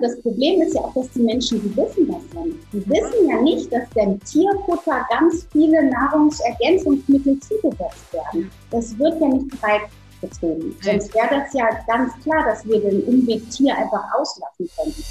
das Problem ist ja auch, dass die Menschen, die wissen das ja nicht. Die wissen ja nicht, dass dem Tierfutter ganz viele Nahrungsergänzungsmittel zugesetzt werden. Das wird ja nicht breit gezogen. Sonst wäre das ja ganz klar, dass wir den Umweg Tier einfach auslassen könnten.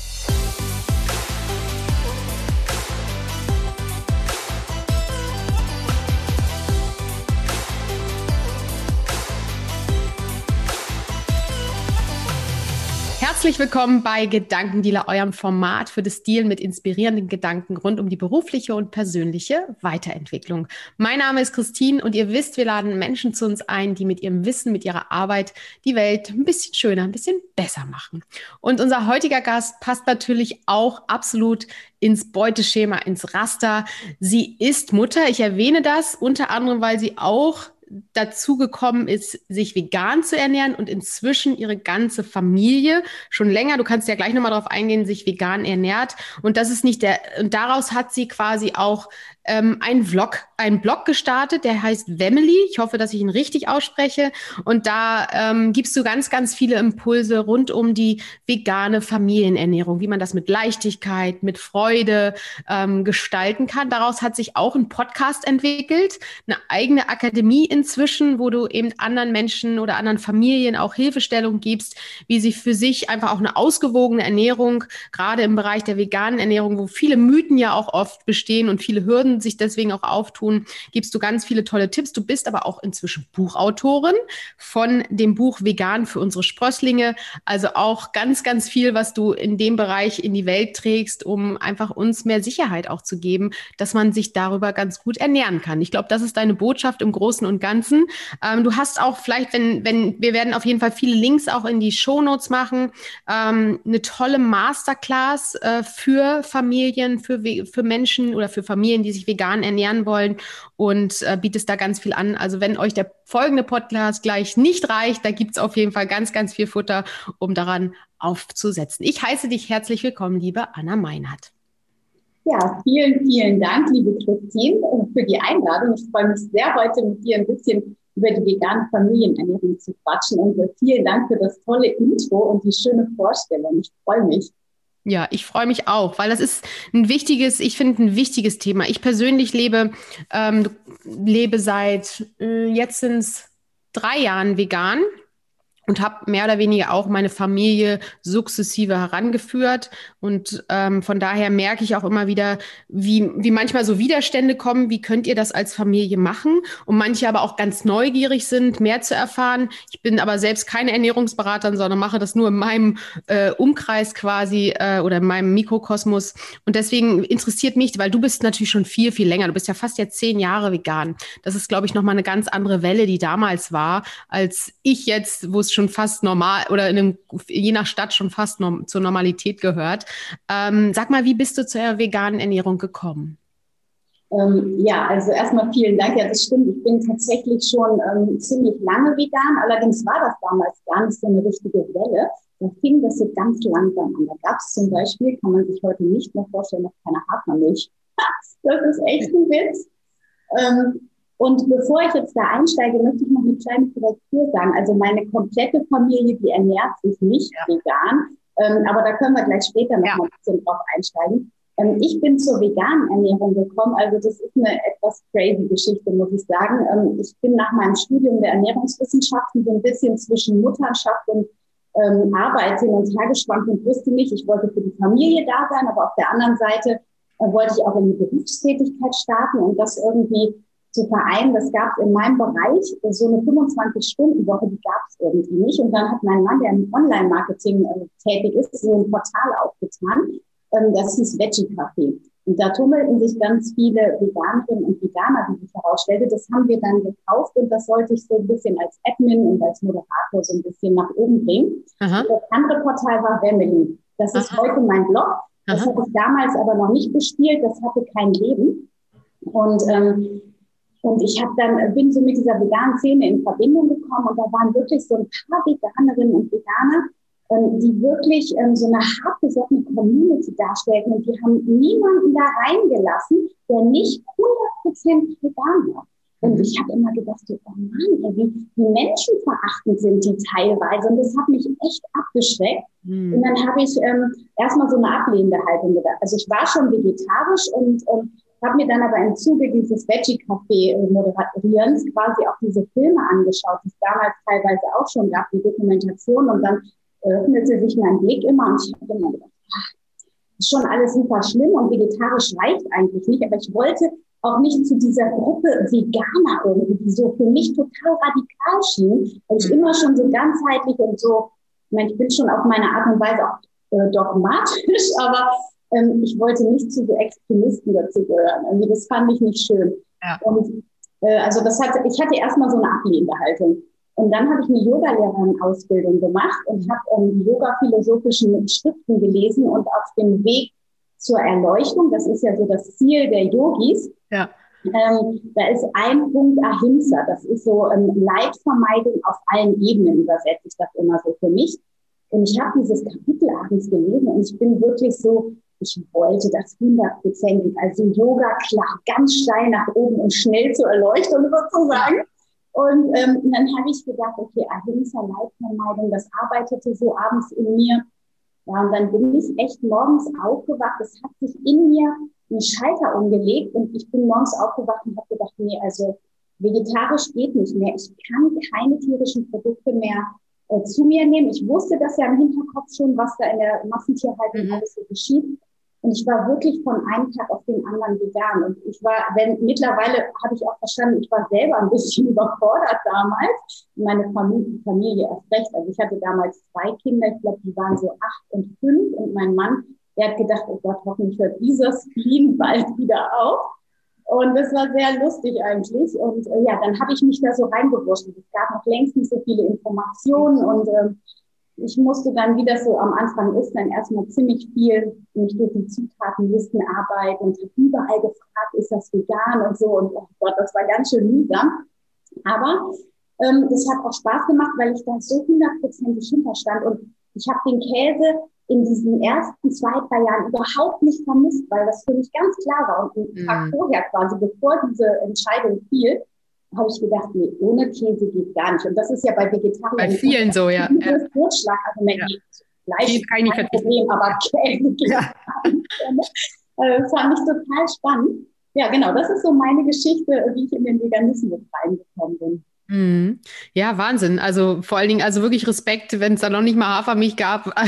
Herzlich willkommen bei Gedankendealer, eurem Format für das Dealen mit inspirierenden Gedanken rund um die berufliche und persönliche Weiterentwicklung. Mein Name ist Christine und ihr wisst, wir laden Menschen zu uns ein, die mit ihrem Wissen, mit ihrer Arbeit die Welt ein bisschen schöner, ein bisschen besser machen. Und unser heutiger Gast passt natürlich auch absolut ins Beuteschema, ins Raster. Sie ist Mutter. Ich erwähne das unter anderem, weil sie auch dazu gekommen ist, sich vegan zu ernähren und inzwischen ihre ganze Familie schon länger, du kannst ja gleich nochmal darauf eingehen, sich vegan ernährt. Und das ist nicht der, und daraus hat sie quasi auch ähm, einen Vlog, einen Blog gestartet, der heißt Wemily. Ich hoffe, dass ich ihn richtig ausspreche. Und da ähm, gibst du ganz, ganz viele Impulse rund um die vegane Familienernährung, wie man das mit Leichtigkeit, mit Freude ähm, gestalten kann. Daraus hat sich auch ein Podcast entwickelt, eine eigene Akademie inzwischen, wo du eben anderen Menschen oder anderen Familien auch Hilfestellung gibst, wie sie für sich einfach auch eine ausgewogene Ernährung, gerade im Bereich der veganen Ernährung, wo viele Mythen ja auch oft bestehen und viele Hürden sich deswegen auch auftun, gibst du ganz viele tolle Tipps. Du bist aber auch inzwischen Buchautorin von dem Buch Vegan für unsere Sprösslinge. Also auch ganz, ganz viel, was du in dem Bereich in die Welt trägst, um einfach uns mehr Sicherheit auch zu geben, dass man sich darüber ganz gut ernähren kann. Ich glaube, das ist deine Botschaft im Großen und Ganzen. Ähm, du hast auch vielleicht, wenn, wenn, wir werden auf jeden Fall viele Links auch in die Shownotes machen, ähm, eine tolle Masterclass äh, für Familien, für, für Menschen oder für Familien, die sich vegan ernähren wollen und äh, bietest da ganz viel an. Also wenn euch der folgende Podcast gleich nicht reicht, da gibt es auf jeden Fall ganz, ganz viel Futter, um daran aufzusetzen. Ich heiße dich herzlich willkommen, liebe Anna Meinhardt. Ja, vielen, vielen Dank, liebe Christine, für die Einladung. Ich freue mich sehr, heute mit dir ein bisschen über die vegane Familienernährung zu quatschen. Und vielen Dank für das tolle Intro und die schöne Vorstellung. Ich freue mich. Ja, ich freue mich auch, weil das ist ein wichtiges, ich finde ein wichtiges Thema. Ich persönlich lebe, ähm, lebe seit äh, jetzt sind drei Jahren vegan und habe mehr oder weniger auch meine Familie sukzessive herangeführt. Und ähm, von daher merke ich auch immer wieder, wie, wie manchmal so Widerstände kommen, wie könnt ihr das als Familie machen? Und manche aber auch ganz neugierig sind, mehr zu erfahren. Ich bin aber selbst keine Ernährungsberaterin, sondern mache das nur in meinem äh, Umkreis quasi äh, oder in meinem Mikrokosmos. Und deswegen interessiert mich, weil du bist natürlich schon viel, viel länger. Du bist ja fast jetzt zehn Jahre vegan. Das ist, glaube ich, nochmal eine ganz andere Welle, die damals war, als ich jetzt, wo es schon schon fast normal oder in einem, je nach Stadt schon fast norm, zur Normalität gehört. Ähm, sag mal, wie bist du zur veganen Ernährung gekommen? Ähm, ja, also erstmal vielen Dank. Ja, das stimmt. Ich bin tatsächlich schon ähm, ziemlich lange vegan. Allerdings war das damals gar nicht so eine richtige Welle. Da fing das so ganz langsam an. Da gab es zum Beispiel, kann man sich heute nicht mehr vorstellen, noch keine Hafermilch. Das ist echt ein Witz. Ähm, und bevor ich jetzt da einsteige, möchte ich noch eine kleine Korrektur sagen. Also meine komplette Familie, die ernährt sich nicht ja. vegan. Ähm, aber da können wir gleich später noch ja. mal ein bisschen drauf einsteigen. Ähm, ich bin zur veganen Ernährung gekommen. Also das ist eine etwas crazy Geschichte, muss ich sagen. Ähm, ich bin nach meinem Studium der Ernährungswissenschaften so ein bisschen zwischen Mutterschaft und ähm, Arbeit hin und her geschwankt und wusste nicht, ich wollte für die Familie da sein, aber auf der anderen Seite äh, wollte ich auch in die Berufstätigkeit starten und das irgendwie zu vereinen. Das gab es in meinem Bereich, so eine 25-Stunden-Woche, die gab es irgendwie nicht. Und dann hat mein Mann, der im Online-Marketing äh, tätig ist, so ein Portal aufgetan. Ähm, das hieß Veggie Café. Und da tummelten sich ganz viele Veganerinnen und Veganer, wie sich herausstellte. Das haben wir dann gekauft und das sollte ich so ein bisschen als Admin und als Moderator so ein bisschen nach oben bringen. Aha. Das andere Portal war Family. Das ist Aha. heute mein Blog. Das habe ich damals aber noch nicht bespielt. Das hatte kein Leben. Und ähm, und ich habe dann, bin so mit dieser veganen Szene in Verbindung gekommen und da waren wirklich so ein paar Veganerinnen und Veganer, ähm, die wirklich ähm, so eine hartgesottene Community darstellten und die haben niemanden da reingelassen, der nicht 100% vegan war. Und mhm. ich habe immer gedacht, oh Mann, wie, wie menschenverachtend sind die teilweise. Und das hat mich echt abgeschreckt. Mhm. Und dann habe ich ähm, erstmal so eine ablehnende Haltung gedacht. Also ich war schon vegetarisch und ähm, habe mir dann aber im Zuge dieses Veggie-Café-Moderierens quasi auch diese Filme angeschaut, die es damals teilweise auch schon gab, die Dokumentation. Und dann öffnete sich mein Blick immer und ich habe immer gedacht, ach, ist schon alles super schlimm und vegetarisch reicht eigentlich nicht. Aber ich wollte auch nicht zu dieser Gruppe Veganer irgendwie, die so für mich total radikal schien, weil ich mhm. immer schon so ganzheitlich und so, ich meine, ich bin schon auf meine Art und Weise auch äh, dogmatisch, aber ähm, ich wollte nicht zu so Extremisten dazu gehören. Also das fand ich nicht schön. Ja. Und äh, also das hatte, ich hatte erstmal so eine ablehnende Haltung. Und dann habe ich eine Yogalehrerin-Ausbildung gemacht und habe ähm, die yoga-philosophischen Schriften gelesen und auf dem Weg zur Erleuchtung, das ist ja so das Ziel der Yogis, ja. Ähm, da ist ein Punkt Ahimsa, das ist so ähm, Leidvermeidung auf allen Ebenen, übersetze ich das immer so für mich. Und ich habe dieses Kapitel abends gelesen und ich bin wirklich so, ich wollte das hundertprozentig, also Yoga klar, ganz steil nach oben und schnell zur Erleuchtung sozusagen. Und ähm, dann habe ich gedacht, okay, Ahimsa, Leidvermeidung, das arbeitete so abends in mir. Ja, und dann bin ich echt morgens aufgewacht. Es hat sich in mir einen Schalter umgelegt und ich bin morgens aufgewacht und habe gedacht, nee, also vegetarisch geht nicht mehr. Ich kann keine tierischen Produkte mehr äh, zu mir nehmen. Ich wusste das ja im Hinterkopf schon, was da in der Massentierhaltung mhm. alles so geschieht. Und ich war wirklich von einem Tag auf den anderen vegan. Und ich war, wenn mittlerweile habe ich auch verstanden, ich war selber ein bisschen überfordert damals. Meine Familie, Familie erst recht. Also ich hatte damals zwei Kinder, ich glaube, die waren so acht und fünf und mein Mann er hat gedacht, oh Gott, hoffentlich hört dieser Screen bald wieder auf. Und das war sehr lustig eigentlich. Und äh, ja, dann habe ich mich da so reingewurschtelt. Es gab noch längst nicht so viele Informationen und äh, ich musste dann, wie das so am Anfang ist, dann erstmal ziemlich viel mich durch die Zutatenlisten arbeiten und habe überall gefragt, ist das vegan und so. Und oh Gott, das war ganz schön mühsam. Aber ähm, das hat auch Spaß gemacht, weil ich da so hundertprozentig hinterstand. Und ich habe den Käse in diesen ersten zwei, drei Jahren überhaupt nicht vermisst, weil das für mich ganz klar war. Und einen Tag mhm. vorher quasi, bevor diese Entscheidung fiel, habe ich gedacht, nee, ohne Käse geht gar nicht. Und das ist ja bei Vegetariern. Bei vielen so, ja. Das Totschlagargument. Ja. Fleisch kein Problem, aber Käse geht ja. Äh, das fand ich total spannend. Ja, genau, das ist so meine Geschichte, wie ich in den Veganismus reingekommen bin. Mhm. Ja, Wahnsinn. Also vor allen Dingen, also wirklich Respekt, wenn es da noch nicht mal Hafermilch gab.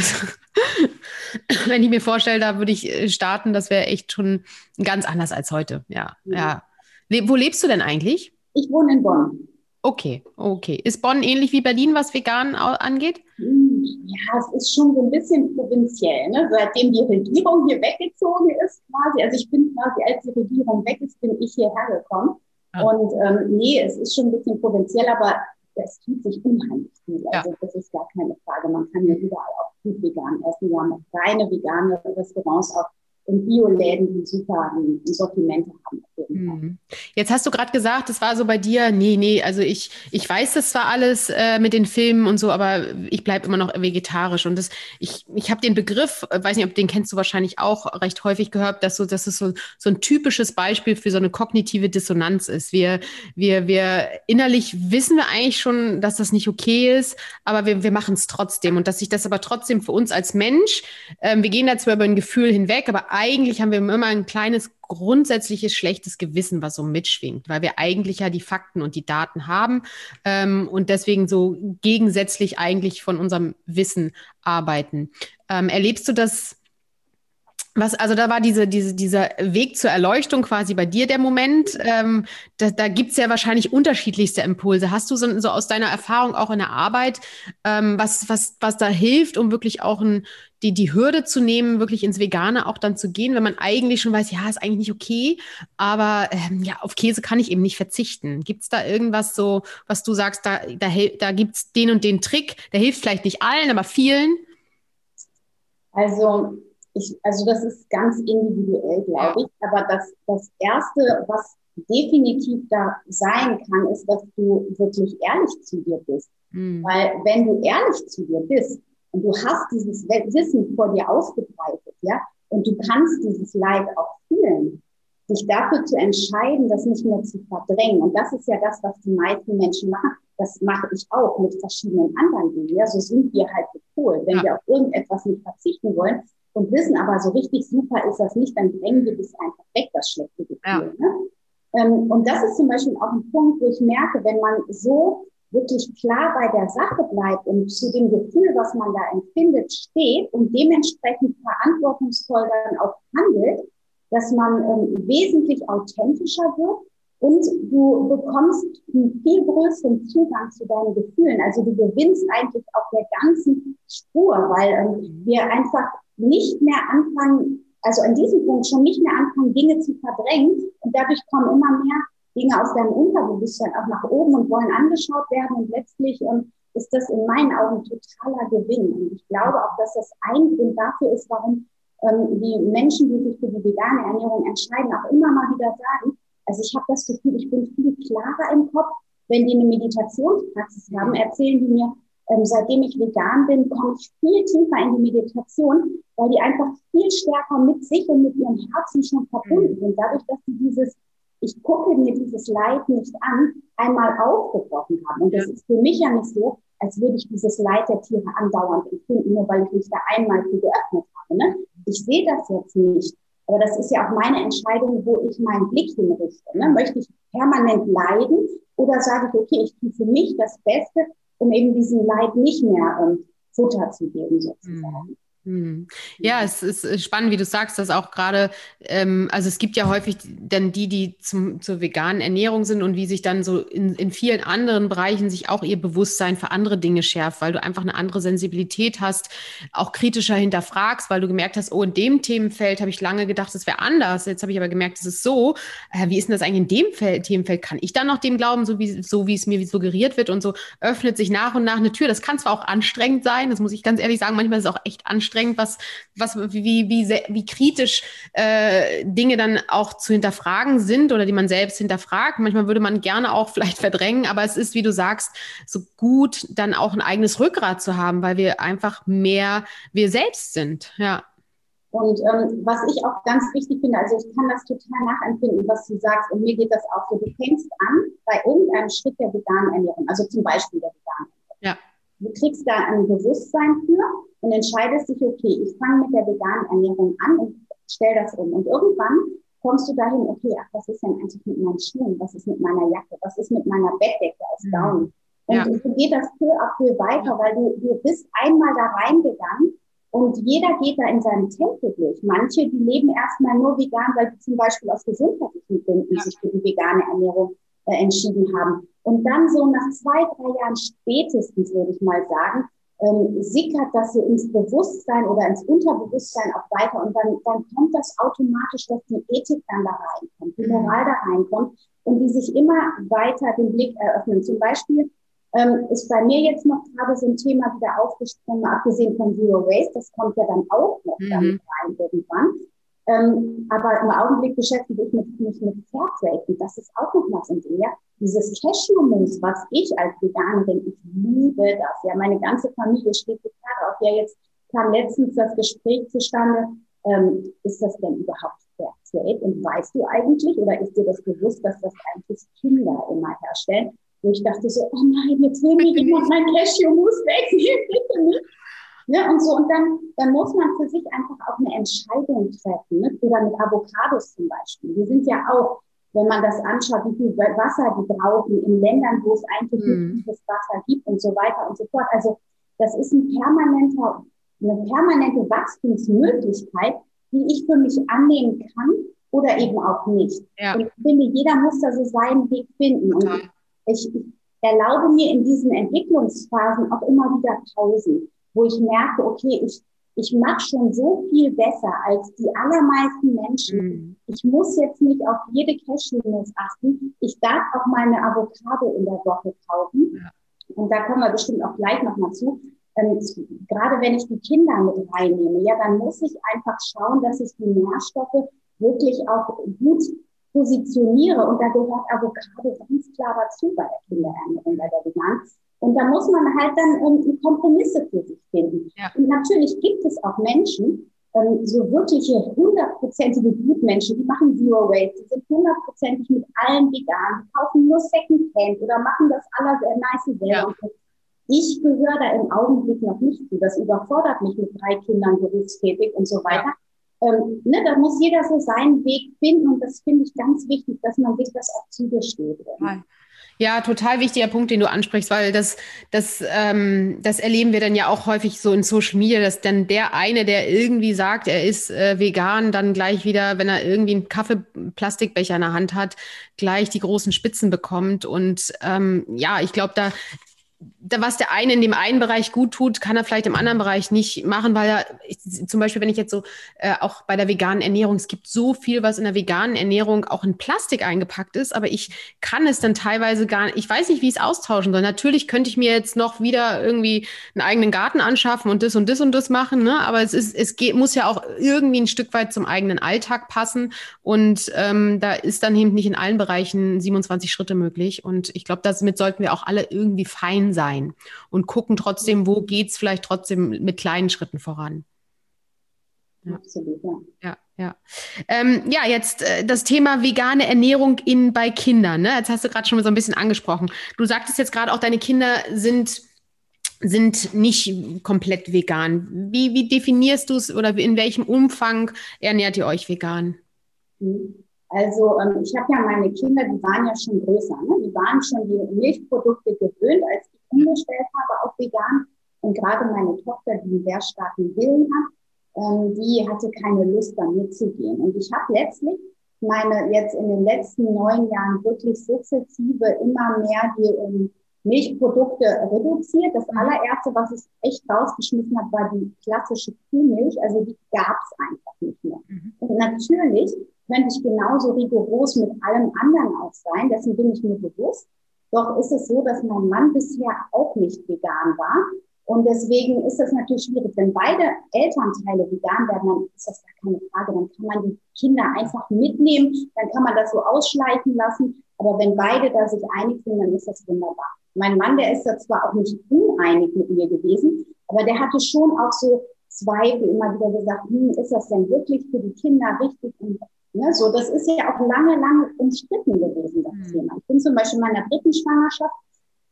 Also wenn ich mir vorstelle, da würde ich äh, starten, das wäre echt schon ganz anders als heute. Ja, mhm. ja. Le wo lebst du denn eigentlich? Ich wohne in Bonn. Okay, okay. Ist Bonn ähnlich wie Berlin, was vegan angeht? Ja, es ist schon so ein bisschen provinziell. Ne? Seitdem die Regierung hier weggezogen ist, quasi, also ich bin quasi, als die Regierung weg ist, bin ich hierher gekommen. Ja. Und ähm, nee, es ist schon ein bisschen provinziell, aber es tut sich unheimlich viel. Also ja. das ist gar keine Frage. Man kann ja überall auch gut vegan essen. Wir haben auch reine vegane Restaurants auch und Bioläden, die super Sortimente haben. Mhm. Jetzt hast du gerade gesagt, das war so bei dir, nee, nee, also ich, ich weiß das zwar alles äh, mit den Filmen und so, aber ich bleibe immer noch vegetarisch. Und das, ich, ich habe den Begriff, äh, weiß nicht, ob den kennst du wahrscheinlich auch recht häufig gehört, dass so, dass es so, so ein typisches Beispiel für so eine kognitive Dissonanz ist. Wir, wir, wir innerlich wissen wir eigentlich schon, dass das nicht okay ist, aber wir, wir machen es trotzdem. Und dass sich das aber trotzdem für uns als Mensch, ähm, wir gehen da zwar über ein Gefühl hinweg, aber eigentlich haben wir immer ein kleines grundsätzliches schlechtes Gewissen, was so mitschwingt, weil wir eigentlich ja die Fakten und die Daten haben ähm, und deswegen so gegensätzlich eigentlich von unserem Wissen arbeiten. Ähm, erlebst du das? Was, also da war diese, diese, dieser Weg zur Erleuchtung quasi bei dir der Moment. Ähm, da da gibt es ja wahrscheinlich unterschiedlichste Impulse. Hast du so, so aus deiner Erfahrung auch in der Arbeit, ähm, was, was, was da hilft, um wirklich auch ein, die, die Hürde zu nehmen, wirklich ins Vegane auch dann zu gehen, wenn man eigentlich schon weiß, ja, ist eigentlich nicht okay, aber ähm, ja, auf Käse kann ich eben nicht verzichten. Gibt es da irgendwas so, was du sagst, da, da, da gibt es den und den Trick, der hilft vielleicht nicht allen, aber vielen? Also, ich, also das ist ganz individuell, glaube ich. Aber das, das Erste, was definitiv da sein kann, ist, dass du wirklich ehrlich zu dir bist. Mhm. Weil wenn du ehrlich zu dir bist, und du hast dieses Wissen vor dir ausgebreitet, ja, und du kannst dieses Leid auch fühlen, sich dafür zu entscheiden, das nicht mehr zu verdrängen. Und das ist ja das, was die meisten Menschen machen. Das mache ich auch mit verschiedenen anderen Dingen. Ja, so sind wir halt gepolt. Wenn ja. wir auf irgendetwas nicht verzichten wollen und wissen aber so richtig super ist das nicht, dann drängen wir das einfach weg, das schlechte Gefühl. Ja. Ne? Ähm, und das ist zum Beispiel auch ein Punkt, wo ich merke, wenn man so wirklich klar bei der Sache bleibt und zu dem Gefühl, was man da empfindet, steht und dementsprechend verantwortungsvoll dann auch handelt, dass man ähm, wesentlich authentischer wird und du bekommst einen viel größeren Zugang zu deinen Gefühlen. Also du gewinnst eigentlich auf der ganzen Spur, weil ähm, wir einfach nicht mehr anfangen, also an diesem Punkt schon nicht mehr anfangen, Dinge zu verdrängen und dadurch kommen immer mehr Dinge aus deinem Unterbewusstsein auch nach oben und wollen angeschaut werden und letztlich ähm, ist das in meinen Augen totaler Gewinn. Und ich glaube auch, dass das ein Grund dafür ist, warum ähm, die Menschen, die sich für die vegane Ernährung entscheiden, auch immer mal wieder sagen, also ich habe das Gefühl, ich bin viel klarer im Kopf. Wenn die eine Meditationspraxis haben, erzählen die mir, ähm, seitdem ich vegan bin, komme ich viel tiefer in die Meditation, weil die einfach viel stärker mit sich und mit ihrem Herzen schon verbunden sind. Dadurch, dass sie dieses, ich gucke mir dieses Leid nicht an, einmal aufgebrochen haben. Und das ist für mich ja nicht so, als würde ich dieses Leid der Tiere andauernd empfinden, nur weil ich mich da einmal für geöffnet habe. Ne? Ich sehe das jetzt nicht. Aber das ist ja auch meine Entscheidung, wo ich meinen Blick hinrichte. Ne? Möchte ich permanent leiden oder sage ich, okay, ich tue für mich das Beste, um eben diesem Leid nicht mehr ähm, Futter zu geben, sozusagen. Mhm. Hm. Ja, es ist spannend, wie du sagst, dass auch gerade, ähm, also es gibt ja häufig dann die, die zum, zur veganen Ernährung sind und wie sich dann so in, in vielen anderen Bereichen sich auch ihr Bewusstsein für andere Dinge schärft, weil du einfach eine andere Sensibilität hast, auch kritischer hinterfragst, weil du gemerkt hast, oh, in dem Themenfeld habe ich lange gedacht, es wäre anders. Jetzt habe ich aber gemerkt, es ist so. Äh, wie ist denn das eigentlich in dem Feld, Themenfeld? Kann ich dann noch dem glauben, so wie, so wie es mir suggeriert wird? Und so öffnet sich nach und nach eine Tür. Das kann zwar auch anstrengend sein, das muss ich ganz ehrlich sagen, manchmal ist es auch echt anstrengend anstrengend, was, was, wie, wie, wie kritisch äh, Dinge dann auch zu hinterfragen sind oder die man selbst hinterfragt. Manchmal würde man gerne auch vielleicht verdrängen, aber es ist, wie du sagst, so gut, dann auch ein eigenes Rückgrat zu haben, weil wir einfach mehr wir selbst sind. Ja. Und ähm, was ich auch ganz wichtig finde, also ich kann das total nachempfinden, was du sagst, und mir geht das auch so. Du fängst an bei irgendeinem Schritt der veganen Ernährung, also zum Beispiel der veganen Ernährung. Ja. Du kriegst da ein Bewusstsein für und entscheidest dich, okay, ich fange mit der veganen Ernährung an und stell das um. Und irgendwann kommst du dahin, okay, ach, was ist denn eigentlich mit meinen Schuhen? Was ist mit meiner Jacke? Was ist mit meiner Bettdecke aus mhm. Down? Und ja. so geht das peu à peu weiter, weil du, du bist einmal da reingegangen und jeder geht da in seinem Tempo durch. Manche, die leben erstmal nur vegan, weil sie zum Beispiel aus gesundheitlichen Gründen ja. sich für die vegane Ernährung äh, entschieden haben. Und dann so nach zwei, drei Jahren spätestens, würde ich mal sagen, ähm, sickert das so ins Bewusstsein oder ins Unterbewusstsein auch weiter und dann, dann kommt das automatisch, dass die Ethik dann da reinkommt, die mhm. Moral da reinkommt und die sich immer weiter den Blick eröffnen. Zum Beispiel ähm, ist bei mir jetzt noch gerade so ein Thema wieder aufgesprungen, abgesehen von Zero Waste, das kommt ja dann auch noch mhm. damit rein irgendwann. Ähm, aber im Augenblick beschäftige ich mich, mich mit Fairtrade und das ist auch noch was in dem, ja. Dieses Cashewmousse, was ich als Veganerin, ich liebe das, ja. Meine ganze Familie steht total auf. Ja, jetzt kam letztens das Gespräch zustande, ähm, ist das denn überhaupt Fairtrade? Und weißt du eigentlich, oder ist dir das bewusst, dass das eigentlich Kinder immer herstellen? Wo ich dachte so, oh nein, jetzt will mir jemand mein Cashewmousse wegnehmen, bitte nicht. Ne, und so, und dann, dann muss man für sich einfach auch eine Entscheidung treffen. Ne? Oder mit Avocados zum Beispiel. Die sind ja auch, wenn man das anschaut, wie viel Wasser die brauchen in Ländern, wo es eigentlich mhm. nicht das Wasser gibt und so weiter und so fort. Also das ist ein permanenter, eine permanente Wachstumsmöglichkeit, die ich für mich annehmen kann oder eben auch nicht. Ja. Und ich finde, jeder muss da so seinen Weg finden. Und ich, ich erlaube mir in diesen Entwicklungsphasen auch immer wieder Pausen wo ich merke, okay, ich, ich mache schon so viel besser als die allermeisten Menschen. Mhm. Ich muss jetzt nicht auf jede Cashewnuss achten. Ich darf auch mal eine Avocado in der Woche kaufen. Ja. Und da kommen wir bestimmt auch gleich nochmal zu. Ähm, gerade wenn ich die Kinder mit reinnehme, ja, dann muss ich einfach schauen, dass ich die Nährstoffe wirklich auch gut positioniere. Und da gehört Avocado ganz klar dazu bei der Kinderernährung, bei der Vegan. Und da muss man halt dann ähm, Kompromisse für sich finden. Ja. Und natürlich gibt es auch Menschen, ähm, so wirkliche hundertprozentige Gutmenschen, die machen Zero Waste, die sind hundertprozentig mit allen vegan, die kaufen nur Secondhand oder machen das aller sehr nice selber. Ja. Ich gehöre da im Augenblick noch nicht zu. Das überfordert mich mit drei Kindern berufstätig und so weiter. Ja. Ähm, ne, da muss jeder so seinen Weg finden und das finde ich ganz wichtig, dass man sich das auch zugesteht. Ja, total wichtiger Punkt, den du ansprichst, weil das, das, ähm, das erleben wir dann ja auch häufig so in Social Media, dass dann der eine, der irgendwie sagt, er ist äh, vegan, dann gleich wieder, wenn er irgendwie einen Kaffeeplastikbecher in der Hand hat, gleich die großen Spitzen bekommt. Und ähm, ja, ich glaube, da was der eine in dem einen Bereich gut tut, kann er vielleicht im anderen Bereich nicht machen, weil er ich, zum Beispiel, wenn ich jetzt so äh, auch bei der veganen Ernährung, es gibt so viel, was in der veganen Ernährung auch in Plastik eingepackt ist, aber ich kann es dann teilweise gar nicht, ich weiß nicht, wie ich es austauschen soll. Natürlich könnte ich mir jetzt noch wieder irgendwie einen eigenen Garten anschaffen und das und das und das machen, ne? aber es ist, es geht, muss ja auch irgendwie ein Stück weit zum eigenen Alltag passen und ähm, da ist dann eben nicht in allen Bereichen 27 Schritte möglich und ich glaube, damit sollten wir auch alle irgendwie fein sein und gucken trotzdem, wo geht es vielleicht trotzdem mit kleinen Schritten voran. Ja. Absolut, ja. Ja, ja. Ähm, ja, jetzt äh, das Thema vegane Ernährung in, bei Kindern. Ne? Jetzt hast du gerade schon so ein bisschen angesprochen. Du sagtest jetzt gerade auch, deine Kinder sind, sind nicht komplett vegan. Wie, wie definierst du es oder in welchem Umfang ernährt ihr euch vegan? Also ähm, ich habe ja meine Kinder, die waren ja schon größer. Ne? Die waren schon die Milchprodukte gewöhnt, als umgestellt habe auf vegan. Und gerade meine Tochter, die einen sehr starken Willen hat, ähm, die hatte keine Lust, da mitzugehen. Und ich habe letztlich meine jetzt in den letzten neun Jahren wirklich sukzessive immer mehr die ähm, Milchprodukte reduziert. Das allererste, was ich echt rausgeschmissen habe, war die klassische Kuhmilch. Also die gab es einfach nicht mehr. Mhm. Und natürlich könnte ich genauso rigoros mit allem anderen auch sein. Dessen bin ich mir bewusst. Doch ist es so, dass mein Mann bisher auch nicht vegan war. Und deswegen ist es natürlich schwierig. Wenn beide Elternteile vegan werden, dann ist das gar keine Frage. Dann kann man die Kinder einfach mitnehmen. Dann kann man das so ausschleichen lassen. Aber wenn beide da sich einig sind, dann ist das wunderbar. Mein Mann, der ist da zwar auch nicht uneinig mit mir gewesen, aber der hatte schon auch so Zweifel immer wieder gesagt, hm, ist das denn wirklich für die Kinder richtig? Und Ne, so, das ist ja auch lange, lange umstritten gewesen, das mhm. Thema. Ich bin zum Beispiel in meiner dritten Schwangerschaft,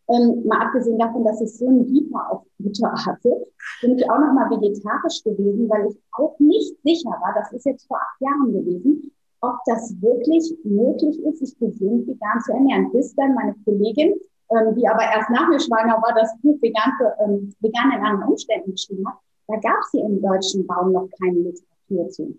ähm, mal abgesehen davon, dass ich so einen Dieper auf Butter hatte, bin ich auch nochmal vegetarisch gewesen, weil ich auch nicht sicher war, das ist jetzt vor acht Jahren gewesen, ob das wirklich möglich ist, sich gesund vegan zu ernähren. Bis dann meine Kollegin, ähm, die aber erst nach mir schwanger war, das Buch vegan, für, ähm, vegan in anderen Umständen geschrieben hat, da gab es hier im deutschen Raum noch keine Literatur zu.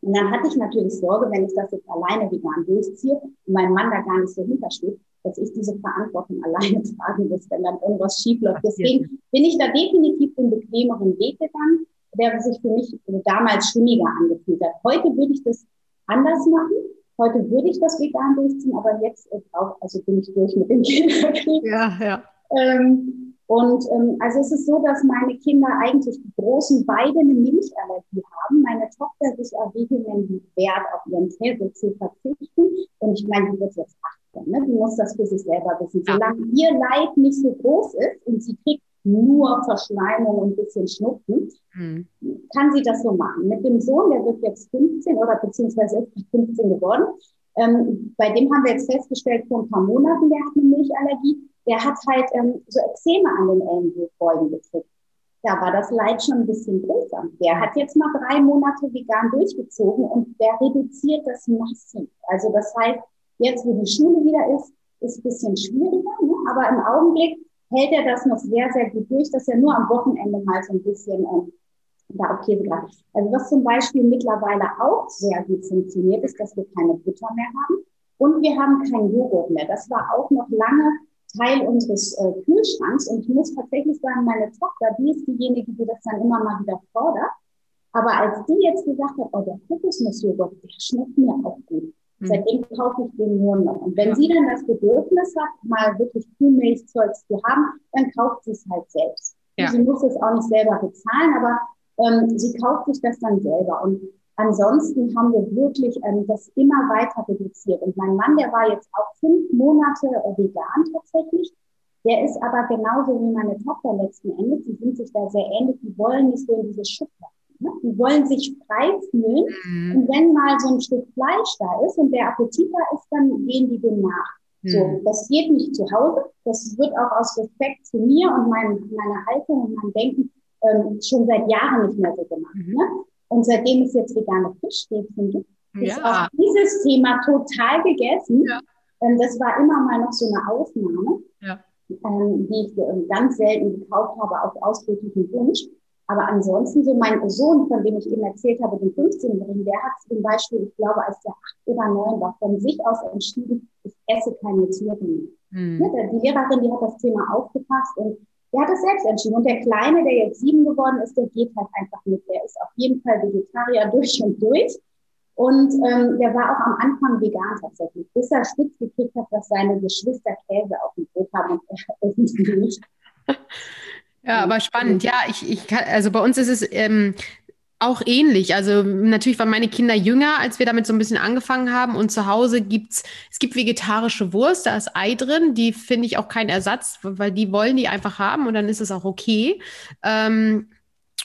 Und dann hatte ich natürlich Sorge, wenn ich das jetzt alleine vegan durchziehe und mein Mann da gar nicht so hintersteht, dass ich diese Verantwortung alleine tragen muss, wenn dann irgendwas schief läuft. Deswegen bin ich da definitiv den bequemeren Weg gegangen, der sich für mich damals stimmiger angefühlt hat. Heute würde ich das anders machen. Heute würde ich das vegan durchziehen, aber jetzt auch, also bin ich durch mit dem Kinderkrieg. Ja, ja. Ähm, und ähm, also es ist so, dass meine Kinder eigentlich die großen beide eine Milchallergie haben. Meine Tochter sich vehement wehrt, auf ihren Käse zu verzichten. Und ich meine, die wird jetzt 18, ne? die muss das für sich selber wissen. Solange ihr Leid nicht so groß ist und sie kriegt nur Verschleimung und ein bisschen Schnupfen, mhm. kann sie das so machen. Mit dem Sohn, der wird jetzt 15 oder beziehungsweise ist 15 geworden, ähm, bei dem haben wir jetzt festgestellt, vor ein paar Monaten, der hat eine Milchallergie der hat halt ähm, so Exzeme an den Ellenbogen gekriegt. Da war das Leid schon ein bisschen größer. Der hat jetzt mal drei Monate vegan durchgezogen und der reduziert das massiv. Also das heißt, jetzt wo die Schule wieder ist, ist ein bisschen schwieriger, ne? aber im Augenblick hält er das noch sehr, sehr gut durch, dass er nur am Wochenende mal so ein bisschen ähm, da auf Käse greift. Also was zum Beispiel mittlerweile auch sehr gut funktioniert, ist, dass wir keine Butter mehr haben und wir haben kein Joghurt mehr. Das war auch noch lange Teil unseres äh, Kühlschranks. Und ich muss tatsächlich sagen, meine Tochter, die ist diejenige, die das dann immer mal wieder fordert. Aber als die jetzt gesagt hat, oh, der Kokosnussjoghurt, der schmeckt mir auch gut. Mhm. Seitdem kaufe ich den nur noch. Und wenn ja. sie dann das Bedürfnis hat, mal wirklich Kuhmilchzeugs zu haben, dann kauft sie es halt selbst. Ja. Sie muss es auch nicht selber bezahlen, aber ähm, sie kauft sich das dann selber. Und Ansonsten haben wir wirklich ähm, das immer weiter reduziert. Und mein Mann, der war jetzt auch fünf Monate äh, vegan tatsächlich. Der ist aber genauso wie meine Tochter letzten Endes. Die sind sich da sehr ähnlich. Die wollen nicht so in diese Schublade. Ne? Die wollen sich frei fühlen. Mhm. Und wenn mal so ein Stück Fleisch da ist und der Appetit da ist, dann gehen die dem nach. Mhm. So, das geht nicht zu Hause. Das wird auch aus Respekt zu mir und mein, meiner Haltung und meinem Denken ähm, schon seit Jahren nicht mehr so gemacht. Mhm. Ne? Und seitdem es jetzt vegane Fischstäbchen gibt, ja. ist auch dieses Thema total gegessen. Ja. Ähm, das war immer mal noch so eine Ausnahme, ja. ähm, die ich äh, ganz selten gekauft habe auf ausdrücklichen Wunsch. Aber ansonsten so mein Sohn, von dem ich eben erzählt habe, den 15-Jährigen, der hat zum Beispiel, ich glaube, als der acht oder neun war, von sich aus entschieden, ich esse keine Tiere mehr. Mhm. Die Lehrerin, die hat das Thema aufgepasst und der hat es selbst entschieden. Und der Kleine, der jetzt sieben geworden ist, der geht halt einfach mit. Der ist auf jeden Fall Vegetarier durch und durch. Und ähm, der war auch am Anfang vegan tatsächlich, bis er spitz gekriegt hat, dass seine Geschwister Käse auf dem Brot haben und er irgendwie nicht. Ja, aber spannend. Ja, ich, ich kann, also bei uns ist es ähm, auch ähnlich. Also natürlich waren meine Kinder jünger, als wir damit so ein bisschen angefangen haben. Und zu Hause gibt's, es gibt vegetarische Wurst, da ist Ei drin. Die finde ich auch kein Ersatz, weil die wollen die einfach haben und dann ist es auch okay. Ähm,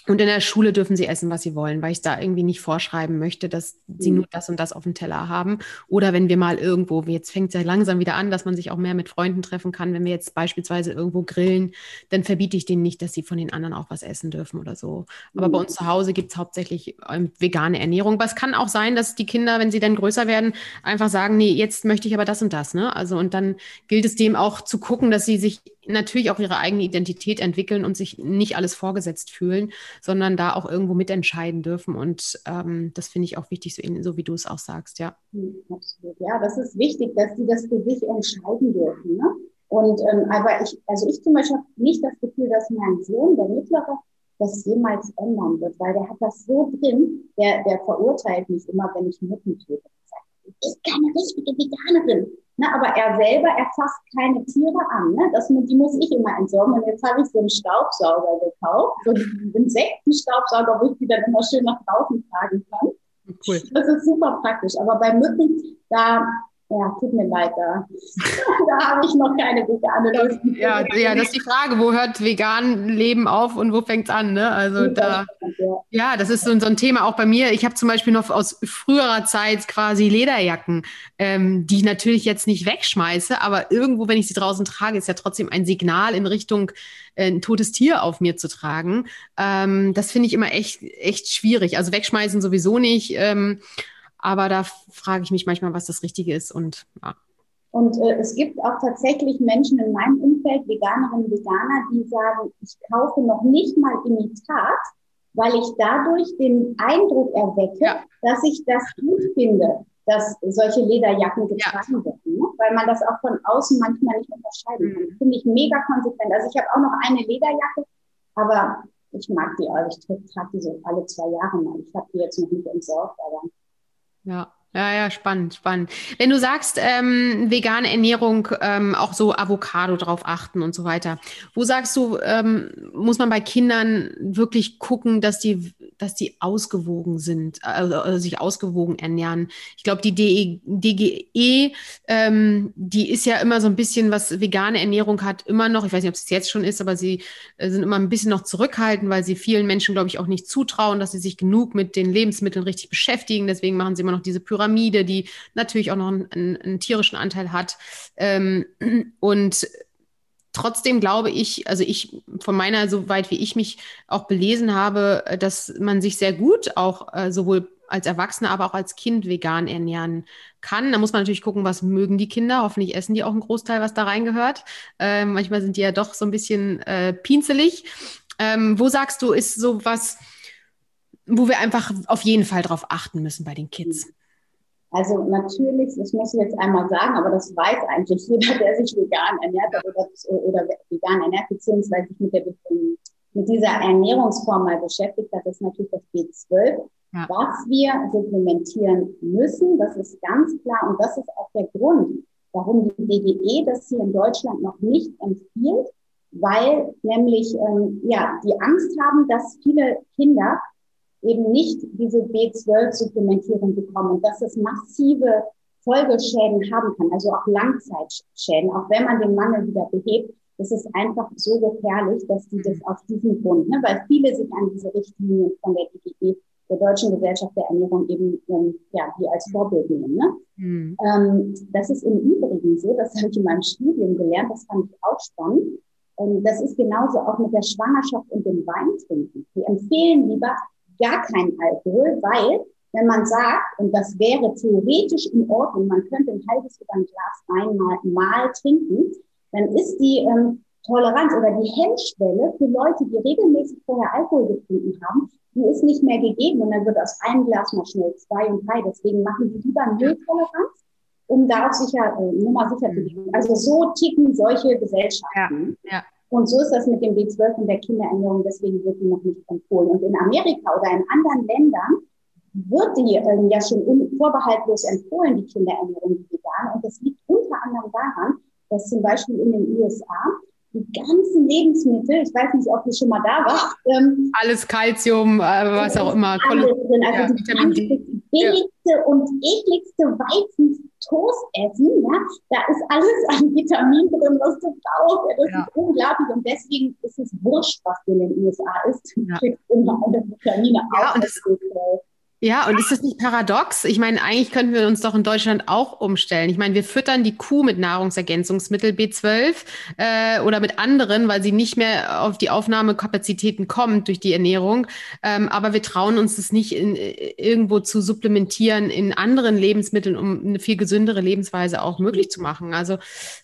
und in der Schule dürfen sie essen, was sie wollen, weil ich da irgendwie nicht vorschreiben möchte, dass sie mhm. nur das und das auf dem Teller haben. Oder wenn wir mal irgendwo, jetzt fängt es ja langsam wieder an, dass man sich auch mehr mit Freunden treffen kann. Wenn wir jetzt beispielsweise irgendwo grillen, dann verbiete ich denen nicht, dass sie von den anderen auch was essen dürfen oder so. Aber bei mhm. uns zu Hause gibt es hauptsächlich ähm, vegane Ernährung. Aber es kann auch sein, dass die Kinder, wenn sie dann größer werden, einfach sagen, nee, jetzt möchte ich aber das und das. Ne? Also und dann gilt es dem auch zu gucken, dass sie sich natürlich auch ihre eigene Identität entwickeln und sich nicht alles vorgesetzt fühlen, sondern da auch irgendwo mitentscheiden dürfen. Und ähm, das finde ich auch wichtig, so, so, wie du es auch sagst, ja. Absolut. Ja, das ist wichtig, dass die das für sich entscheiden dürfen. Ne? Und ähm, aber ich, also ich zum Beispiel habe nicht das Gefühl, dass mein Sohn, der Mittlere, das jemals ändern wird, weil der hat das so drin, der, der verurteilt mich immer, wenn ich Mücken töte. Ich bin keine richtige Veganerin. Ne, aber er selber erfasst keine Tiere an. Ne? Das, die muss ich immer entsorgen. Und jetzt habe ich so einen Staubsauger gekauft, so einen Insektenstaubsauger, wo ich die dann immer schön nach draußen tragen kann. Cool. Das ist super praktisch. Aber bei Mücken, da ja, tut mir leid, da, da habe ich noch keine vegane Lösung. Ja, ja, das ist die Frage, wo hört vegan Leben auf und wo fängt es an? Ne? Also da, ja, das ist so, so, ein Thema auch bei mir. Ich habe zum Beispiel noch aus früherer Zeit quasi Lederjacken, ähm, die ich natürlich jetzt nicht wegschmeiße, aber irgendwo, wenn ich sie draußen trage, ist ja trotzdem ein Signal in Richtung äh, ein totes Tier auf mir zu tragen. Ähm, das finde ich immer echt, echt schwierig. Also wegschmeißen sowieso nicht. Ähm, aber da frage ich mich manchmal, was das Richtige ist und ja. Und äh, es gibt auch tatsächlich Menschen in meinem Umfeld, Veganerinnen und Veganer, die sagen, ich kaufe noch nicht mal Imitat, weil ich dadurch den Eindruck erwecke, ja. dass ich das gut finde, dass solche Lederjacken getragen ja. werden. Ne? Weil man das auch von außen manchmal nicht unterscheiden kann. Mhm. Finde ich mega konsequent. Also ich habe auch noch eine Lederjacke, aber ich mag die auch. Ich trage die so alle zwei Jahre mal. Ich habe die jetzt noch nicht entsorgt, aber ja. Ja, ja, spannend, spannend. Wenn du sagst, ähm, vegane Ernährung, ähm, auch so Avocado drauf achten und so weiter, wo sagst du, ähm, muss man bei Kindern wirklich gucken, dass die, dass die ausgewogen sind, also, also sich ausgewogen ernähren? Ich glaube, die DE, DGE, ähm, die ist ja immer so ein bisschen, was vegane Ernährung hat, immer noch, ich weiß nicht, ob es jetzt schon ist, aber sie äh, sind immer ein bisschen noch zurückhaltend, weil sie vielen Menschen, glaube ich, auch nicht zutrauen, dass sie sich genug mit den Lebensmitteln richtig beschäftigen. Deswegen machen sie immer noch diese Pyramide Pyramide, die natürlich auch noch einen, einen, einen tierischen Anteil hat. Ähm, und trotzdem glaube ich, also ich von meiner, soweit wie ich mich auch belesen habe, dass man sich sehr gut auch äh, sowohl als Erwachsener, aber auch als Kind vegan ernähren kann. Da muss man natürlich gucken, was mögen die Kinder. Hoffentlich essen die auch einen Großteil, was da reingehört. Äh, manchmal sind die ja doch so ein bisschen äh, pinzelig. Ähm, wo sagst du, ist so was, wo wir einfach auf jeden Fall drauf achten müssen bei den Kids? Also natürlich, das muss ich jetzt einmal sagen, aber das weiß eigentlich jeder, der sich vegan ernährt oder, oder vegan ernährt, beziehungsweise sich mit, der, mit dieser Ernährungsform mal beschäftigt hat, ist natürlich das B12, ja. was wir supplementieren müssen. Das ist ganz klar und das ist auch der Grund, warum die DGE das hier in Deutschland noch nicht empfiehlt, weil nämlich ähm, ja die Angst haben, dass viele Kinder eben nicht diese B12-Supplementierung bekommen und dass es massive Folgeschäden haben kann, also auch Langzeitschäden, auch wenn man den Mangel wieder behebt. Das ist einfach so gefährlich, dass die das auf diesen Grund, ne, weil viele sich an diese Richtlinien von der DGE, der Deutschen Gesellschaft der Ernährung, eben ähm, ja, die als Vorbild nehmen. Ne? Mhm. Ähm, das ist im Übrigen so, das habe ich in meinem Studium gelernt, das fand ich auch spannend. Ähm, das ist genauso auch mit der Schwangerschaft und dem Weintrinken. Die empfehlen lieber gar keinen Alkohol, weil wenn man sagt, und das wäre theoretisch in Ordnung, man könnte ein halbes oder ein Glas Wein mal, mal trinken, dann ist die ähm, Toleranz oder die Hemmschwelle für Leute, die regelmäßig vorher Alkohol getrunken haben, die ist nicht mehr gegeben und dann wird aus einem Glas mal schnell zwei und drei. Deswegen machen die lieber Nulltoleranz, um da auch sicher, äh, nur mal sicher zu gehen. Also so ticken solche Gesellschaften. Ja, ja. Und so ist das mit dem B12 und der Kinderernährung, deswegen wird die noch nicht empfohlen. Und in Amerika oder in anderen Ländern wird die äh, ja schon vorbehaltlos empfohlen, die Kinderernährung, die vegan. Und das liegt unter anderem daran, dass zum Beispiel in den USA die ganzen Lebensmittel, ich weiß nicht, ob du schon mal da warst. Ähm, alles Kalzium, äh, was auch immer. Alles drin. Also ja, die Vitamin billigste ja. und ekligste Weizentoast essen, ja, da ist alles an Vitamin drin, was du brauchst. Ja, das ja. ist unglaublich und deswegen ist es wurscht, was du in den USA isst. Du kriegst immer alle Vitamine ja, und das, ja, und ist das nicht paradox? Ich meine, eigentlich könnten wir uns doch in Deutschland auch umstellen. Ich meine, wir füttern die Kuh mit Nahrungsergänzungsmittel B12 äh, oder mit anderen, weil sie nicht mehr auf die Aufnahmekapazitäten kommt durch die Ernährung. Ähm, aber wir trauen uns das nicht in, äh, irgendwo zu supplementieren in anderen Lebensmitteln, um eine viel gesündere Lebensweise auch möglich zu machen. Also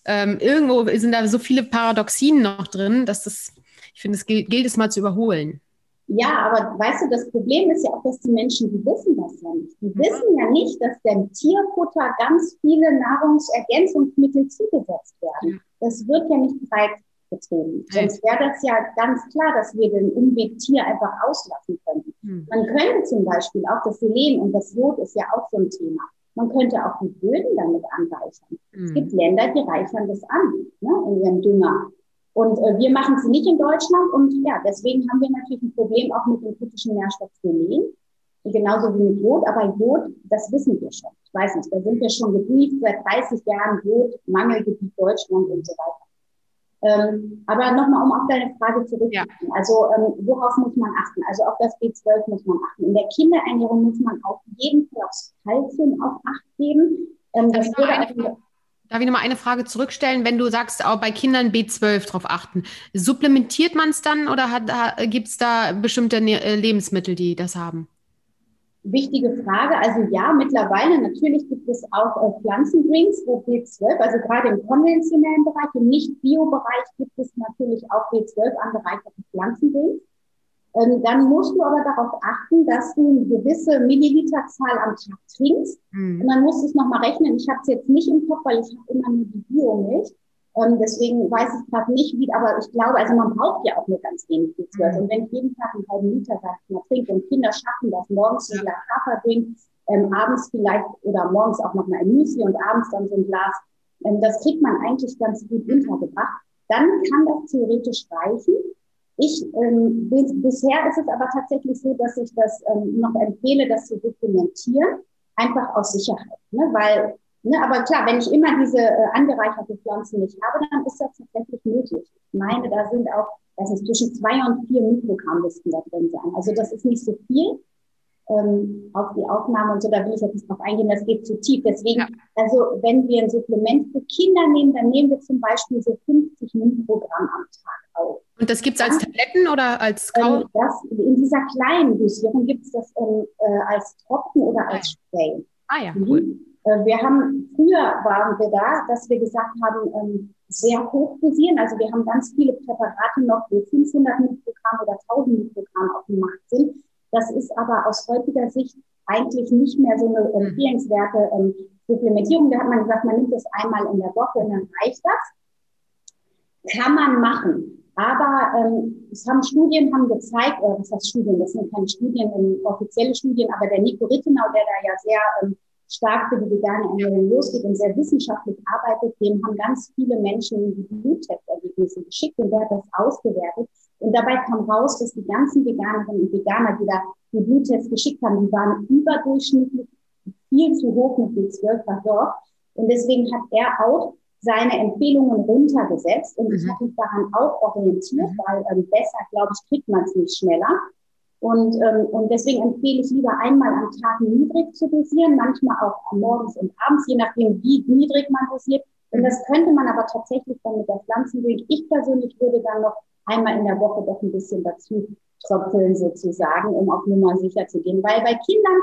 ähm, irgendwo sind da so viele Paradoxien noch drin, dass das, ich finde, es gilt, gilt es mal zu überholen. Ja, aber weißt du, das Problem ist ja auch, dass die Menschen, die wissen das ja nicht. Die wissen ja nicht, dass dem Tierfutter ganz viele Nahrungsergänzungsmittel zugesetzt werden. Das wird ja nicht breit getrieben. Sonst wäre das ja ganz klar, dass wir den Umweg Tier einfach auslassen könnten. Hm. Man könnte zum Beispiel auch das Selen und das Jod ist ja auch so ein Thema. Man könnte auch die Böden damit anreichern. Es hm. gibt Länder, die reichern das an, ne, in ihrem Dünger. Und äh, wir machen es nicht in Deutschland und ja, deswegen haben wir natürlich ein Problem auch mit dem kritischen Nährstoff Selen, genauso wie mit Jod. Aber Jod, das wissen wir schon. Ich weiß nicht, da sind wir schon gebrieft seit 30 Jahren Jod, Mangelgebiet Deutschland und so weiter. Ähm, aber nochmal, um auf deine Frage zurückzukommen. Ja. Also ähm, worauf muss man achten? Also auf das B12 muss man achten. In der Kinderernährung muss man auf jeden Fall aufs Kalzium auch Acht geben. Ähm, das würde Darf ich nochmal eine Frage zurückstellen? Wenn du sagst, auch bei Kindern B12 drauf achten, supplementiert man es dann oder gibt es da bestimmte ne äh, Lebensmittel, die das haben? Wichtige Frage. Also ja, mittlerweile natürlich gibt es auch äh, Pflanzendrinks, wo B12, also gerade im konventionellen Bereich, im Nicht-Bio-Bereich gibt es natürlich auch B12 angereicherte Pflanzendrinks. Ähm, dann musst du aber darauf achten, dass du eine gewisse Milliliterzahl am Tag trinkst. Mhm. Und dann musst du es nochmal rechnen. Ich habe es jetzt nicht im Kopf, weil ich habe immer nur die Biomilch. Ähm, deswegen weiß ich gerade nicht, wie, aber ich glaube, also man braucht ja auch nur ganz wenig B12. Mhm. Und wenn ich jeden Tag einen halben Liter mal, trinke und Kinder schaffen das morgens ein Glas Haferdrink, ähm, abends vielleicht oder morgens auch noch mal ein Müsli und abends dann so ein Glas, ähm, das kriegt man eigentlich ganz gut untergebracht. Dann kann das theoretisch reichen. Ich, ähm, bis, bisher ist es aber tatsächlich so, dass ich das ähm, noch empfehle, das zu dokumentieren, einfach aus Sicherheit. Ne? Weil, ne, aber klar, wenn ich immer diese äh, angereicherte Pflanzen nicht habe, dann ist das tatsächlich möglich. Ich meine, da sind auch, das ist zwischen zwei und vier Mikrogramm müssten da drin sein. Also das ist nicht so viel ähm, auf die Aufnahme und so, da will ich jetzt nicht drauf eingehen, das geht zu tief. Deswegen, ja. also wenn wir ein Supplement für Kinder nehmen, dann nehmen wir zum Beispiel so 50 Mikrogramm am Tag auf. Und das gibt es als Tabletten oder als Kau? Ähm, das, in dieser kleinen Dosierung gibt es das ähm, äh, als Tropfen oder als Spray. Ah ja, cool. Äh, wir haben, früher waren wir da, dass wir gesagt haben, ähm, sehr hoch dosieren. Also wir haben ganz viele Präparate noch, wo 500 Mikrogramm oder 1000 Mikrogramm auf dem Markt sind. Das ist aber aus heutiger Sicht eigentlich nicht mehr so eine mhm. empfehlenswerte ähm, Supplementierung. Da hat man gesagt, man nimmt das einmal in der Woche und dann reicht das. Kann man machen. Aber ähm, es haben Studien haben gezeigt, oder was heißt Studien, das sind keine Studien, ähm, offizielle Studien, aber der Nico Rittenau, der da ja sehr ähm, stark für die vegane Ernährung losgeht und sehr wissenschaftlich arbeitet, dem haben ganz viele Menschen die Bluttestergebnisse geschickt und der hat das ausgewertet. Und dabei kam raus, dass die ganzen Veganerinnen und Veganer, die da die Bluttests geschickt haben, die waren überdurchschnittlich viel zu hoch mit B12 versorgt. Und deswegen hat er auch seine Empfehlungen runtergesetzt und mhm. ich habe mich daran auch orientiert, mhm. weil ähm, besser, glaube ich, kriegt man es nicht schneller. Und, ähm, und deswegen empfehle ich lieber einmal am Tag niedrig zu dosieren, manchmal auch morgens und abends, je nachdem, wie niedrig man dosiert. Und das könnte man aber tatsächlich dann mit der Pflanzenmilch. Ich persönlich würde dann noch einmal in der Woche doch ein bisschen dazu tröpfeln sozusagen, um auf Nummer sicher zu gehen. Weil bei Kindern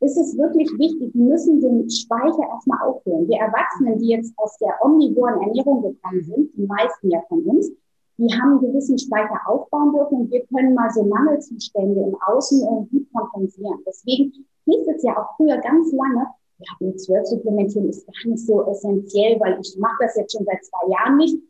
ist es wirklich wichtig, die müssen den Speicher erstmal auffüllen. Wir Erwachsenen, die jetzt aus der omnivoren Ernährung gekommen sind, die meisten ja von uns, die haben einen gewissen Speicher aufbauen dürfen und wir können mal so Mangelzustände im Außen gut kompensieren. Deswegen hieß es ja auch früher ganz lange, ja, B12 supplementieren ist gar nicht so essentiell, weil ich mache das jetzt schon seit zwei Jahren nicht.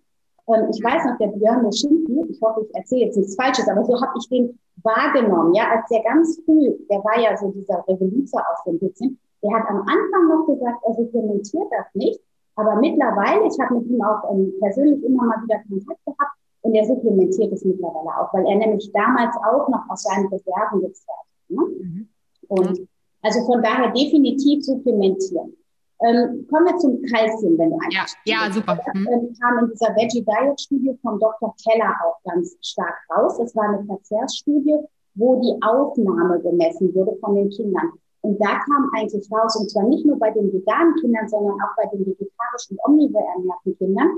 Ähm, ich weiß noch, der Björn Schimpi, ich hoffe, ich erzähle jetzt nichts Falsches, aber so habe ich den wahrgenommen, ja, als der ganz früh, der war ja so dieser Revoluzer aus dem bisschen, der hat am Anfang noch gesagt, er supplementiert das nicht, aber mittlerweile, ich habe mit ihm auch ähm, persönlich immer mal wieder Kontakt gehabt und er supplementiert es mittlerweile auch, weil er nämlich damals auch noch aus seinen Reserven gezerrt hat. Ne? Mhm. Und also von daher definitiv supplementieren. Ähm, kommen wir zum Kalzium, wenn du einfach. Ja, ja super. Mhm. ähm, kam in dieser Veggie Diet Studie von Dr. Keller auch ganz stark raus. Das war eine Verzehrsstudie, wo die Aufnahme gemessen wurde von den Kindern. Und da kam eigentlich raus, und zwar nicht nur bei den veganen Kindern, sondern auch bei den vegetarischen, omnivore ernährten Kindern,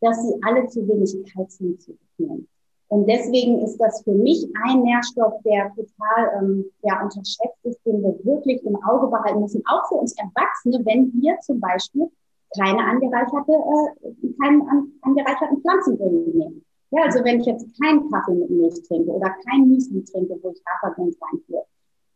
dass sie alle zu wenig Kalzium zu sich nehmen. Und deswegen ist das für mich ein Nährstoff, der total ähm, ja, unterschätzt ist, den wir wirklich im Auge behalten müssen. Auch für uns Erwachsene, wenn wir zum Beispiel keine angereicherte, äh, keinen an, angereicherten Pflanzendrink nehmen. Ja, also wenn ich jetzt keinen Kaffee mit Milch trinke oder kein Müsli trinke, wo ich Hafermilch reinführe,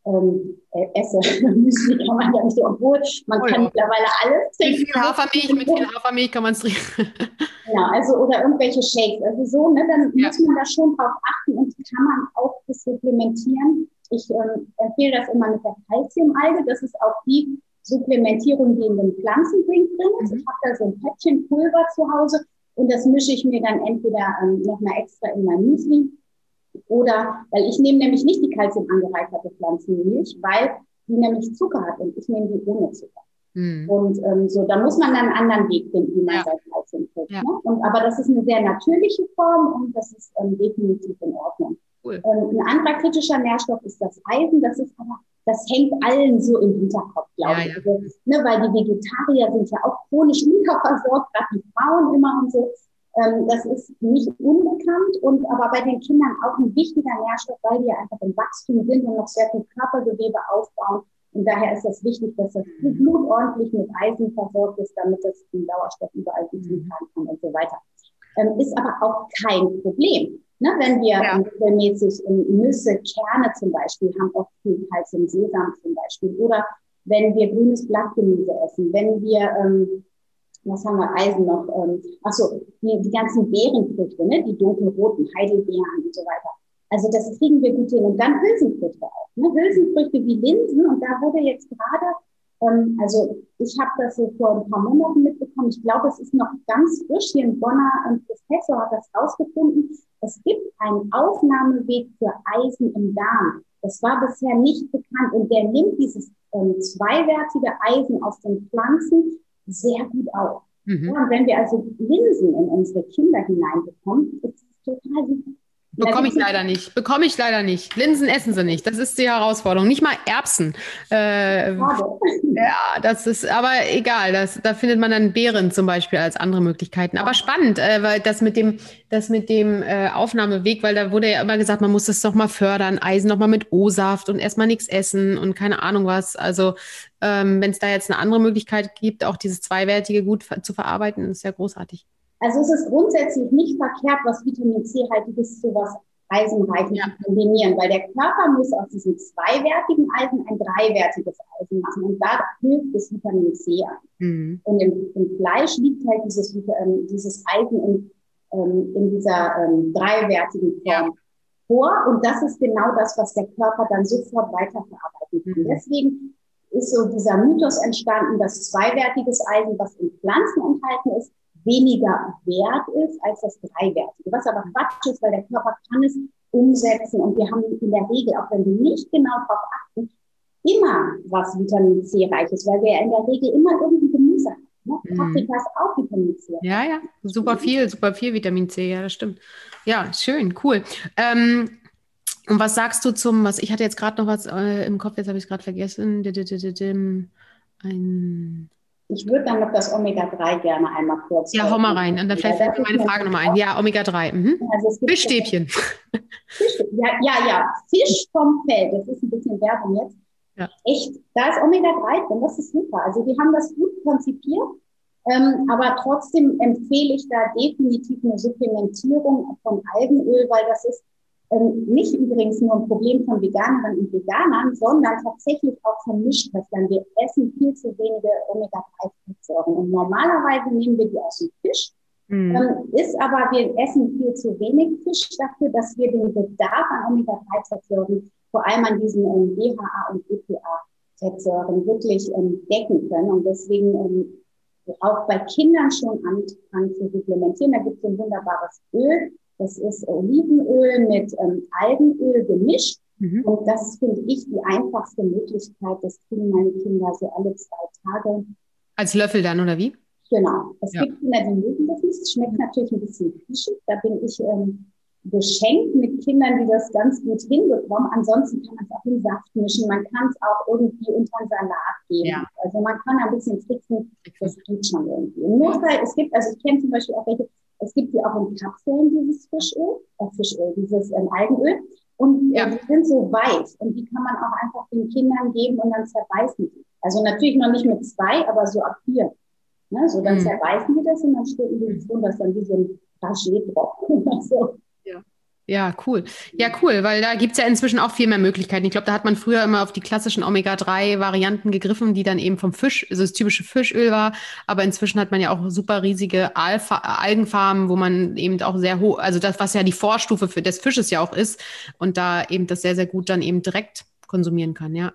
ähm, äh, esse. Müsli kann man ja nicht, obwohl man oh, kann ja. mittlerweile alles trinken. Mit viel Hafermilch, mit viel Hafermilch kann man es trinken. Genau, also oder irgendwelche Shakes. Also so, ne, dann ja. muss man da schon drauf achten und kann man auch das supplementieren. Ich ähm, empfehle das immer mit der Calciumalge. Das ist auch die Supplementierung, die in den Pflanzendrink drin ist. Mhm. Ich habe da so ein Päckchen Pulver zu Hause und das mische ich mir dann entweder ähm, noch mal extra in mein Müsli oder, weil ich nehme nämlich nicht die Kalzium angereicherte Pflanzenmilch, weil die nämlich Zucker hat und ich nehme die ohne Zucker. Mhm. Und ähm, so, da muss man dann einen anderen Weg finden, wie man ja. sein Kalzium kriegt. Ja. Ne? Und, aber das ist eine sehr natürliche Form und das ist ähm, definitiv in Ordnung. Cool. Ähm, ein anderer kritischer Nährstoff ist das Eisen. Das ist aber, das hängt allen so im Hinterkopf, glaube ich. Ja, also, ne, weil die Vegetarier sind ja auch chronisch unterversorgt, gerade die Frauen immer und so. Ähm, das ist nicht unbekannt und aber bei den Kindern auch ein wichtiger Nährstoff, weil die ja einfach im Wachstum sind und noch sehr viel Körpergewebe aufbauen. Und daher ist es wichtig, dass das Blut ordentlich mit Eisen versorgt ist, damit es den Sauerstoff überall gut kann und so weiter. Ähm, ist aber auch kein Problem. Ne, wenn wir ja. regelmäßig Nüsse, Kerne zum Beispiel haben oft viel Kalzium, Sesam zum Beispiel. Oder wenn wir grünes Blattgemüse essen, wenn wir ähm, was haben wir Eisen noch? Ähm, achso, die, die ganzen Beerenfrüchte, ne? die dunkelroten Heidelbeeren und so weiter. Also das kriegen wir gut hin. Und dann Hülsenfrüchte auch. Ne? Hülsenfrüchte wie Linsen. Und da wurde jetzt gerade, ähm, also ich habe das so vor ein paar Monaten mitbekommen. Ich glaube, es ist noch ganz frisch. Hier in Bonner ein Professor hat das rausgefunden. Es gibt einen Aufnahmeweg für Eisen im Darm. Das war bisher nicht bekannt. Und der nimmt dieses ähm, zweiwertige Eisen aus den Pflanzen sehr gut auf. Mhm. Ja, und wenn wir also Linsen in unsere Kinder hineinbekommen, ist es total super. Bekomme ich leider nicht. Bekomme ich leider nicht. Linsen essen sie nicht. Das ist die Herausforderung. Nicht mal Erbsen. Äh, ja, das ist aber egal. Das, da findet man dann Beeren zum Beispiel als andere Möglichkeiten. Aber spannend, äh, weil das mit dem, das mit dem äh, Aufnahmeweg, weil da wurde ja immer gesagt, man muss das doch mal fördern, Eisen noch mal mit O-Saft und erstmal nichts essen und keine Ahnung was. Also ähm, wenn es da jetzt eine andere Möglichkeit gibt, auch dieses Zweiwertige gut zu verarbeiten, ist ja großartig. Also es ist grundsätzlich nicht verkehrt, was Vitamin C-haltiges zu was Eisenreiches ja. zu kombinieren, weil der Körper muss aus diesem zweiwertigen Eisen ein dreiwertiges Eisen machen und da hilft das Vitamin C an. Mhm. Und im, im, Fleisch liegt halt dieses, ähm, dieses Eisen in, ähm, in dieser ähm, dreiwertigen Form vor und das ist genau das, was der Körper dann sofort weiterverarbeiten kann. Mhm. Deswegen ist so dieser Mythos entstanden, dass zweiwertiges Eisen, was in Pflanzen enthalten ist, weniger wert ist als das Dreiwertige. Was aber Quatsch ist, weil der Körper kann es umsetzen und wir haben in der Regel, auch wenn wir nicht genau darauf achten, immer was Vitamin C reich ist, weil wir ja in der Regel immer irgendwie Gemüse haben. Ne? Mhm. Paprika ist auch Vitamin C. Ja, ja, super viel, super viel Vitamin C, ja, das stimmt. Ja, schön, cool. Ähm, und was sagst du zum, was ich hatte jetzt gerade noch was äh, im Kopf, jetzt habe ich es gerade vergessen. Ein ich würde dann noch das Omega-3 gerne einmal kurz. Ja, hau mal rein. Und dann vielleicht ja, meine Frage nochmal ein. Ja, Omega-3. Mhm. Also Fischstäbchen. Fisch, ja, ja, ja. Fisch vom Feld. Das ist ein bisschen Werbung jetzt. Ja. Echt, da ist Omega-3 drin. Das ist super. Also, wir haben das gut konzipiert. Ähm, aber trotzdem empfehle ich da definitiv eine Supplementierung von Algenöl, weil das ist ähm, nicht übrigens nur ein Problem von Veganerinnen und Veganern, sondern tatsächlich auch von Mischköstlern. Wir essen viel zu wenige Omega-3-Fettsäuren und normalerweise nehmen wir die aus dem Fisch. Mhm. Ähm, ist aber, wir essen viel zu wenig Fisch dafür, dass wir den Bedarf an Omega-3-Fettsäuren, vor allem an diesen ähm, DHA und EPA-Fettsäuren, wirklich ähm, decken können. Und deswegen ähm, auch bei Kindern schon anfangen zu supplementieren. Da gibt es ein wunderbares Öl, das ist Olivenöl mit ähm, Algenöl gemischt. Mhm. Und das finde ich die einfachste Möglichkeit. Das kriegen meine Kinder so alle zwei Tage. Als Löffel dann, oder wie? Genau. Es ja. gibt Kinder, die mögen das nicht. Es schmeckt natürlich ein bisschen fischig. Da bin ich ähm, beschenkt mit Kindern, die das ganz gut hinbekommen. Ansonsten kann man es auch in Saft mischen. Man kann es auch irgendwie unter einen Salat geben. Ja. Also man kann ein bisschen tricksen. Das geht schon irgendwie. Im Notfall, es gibt, also ich kenne zum Beispiel auch welche, es gibt die auch in Kapseln, dieses Fischöl, äh, Fischöl, dieses ähm, Algenöl. Und äh, ja. die sind so weiß und die kann man auch einfach den Kindern geben und dann zerbeißen die. Also natürlich noch nicht mit zwei, aber so ab vier. Ne? So dann mhm. zerbeißen die das und dann stülpen die das runter, das dann wie so ein Rachet drauf. so. Ja, cool. Ja, cool, weil da gibt's ja inzwischen auch viel mehr Möglichkeiten. Ich glaube, da hat man früher immer auf die klassischen Omega-3-Varianten gegriffen, die dann eben vom Fisch, also das typische Fischöl war. Aber inzwischen hat man ja auch super riesige Alpha Algenfarmen, wo man eben auch sehr hoch, also das, was ja die Vorstufe für des Fisches ja auch ist, und da eben das sehr, sehr gut dann eben direkt konsumieren kann, ja.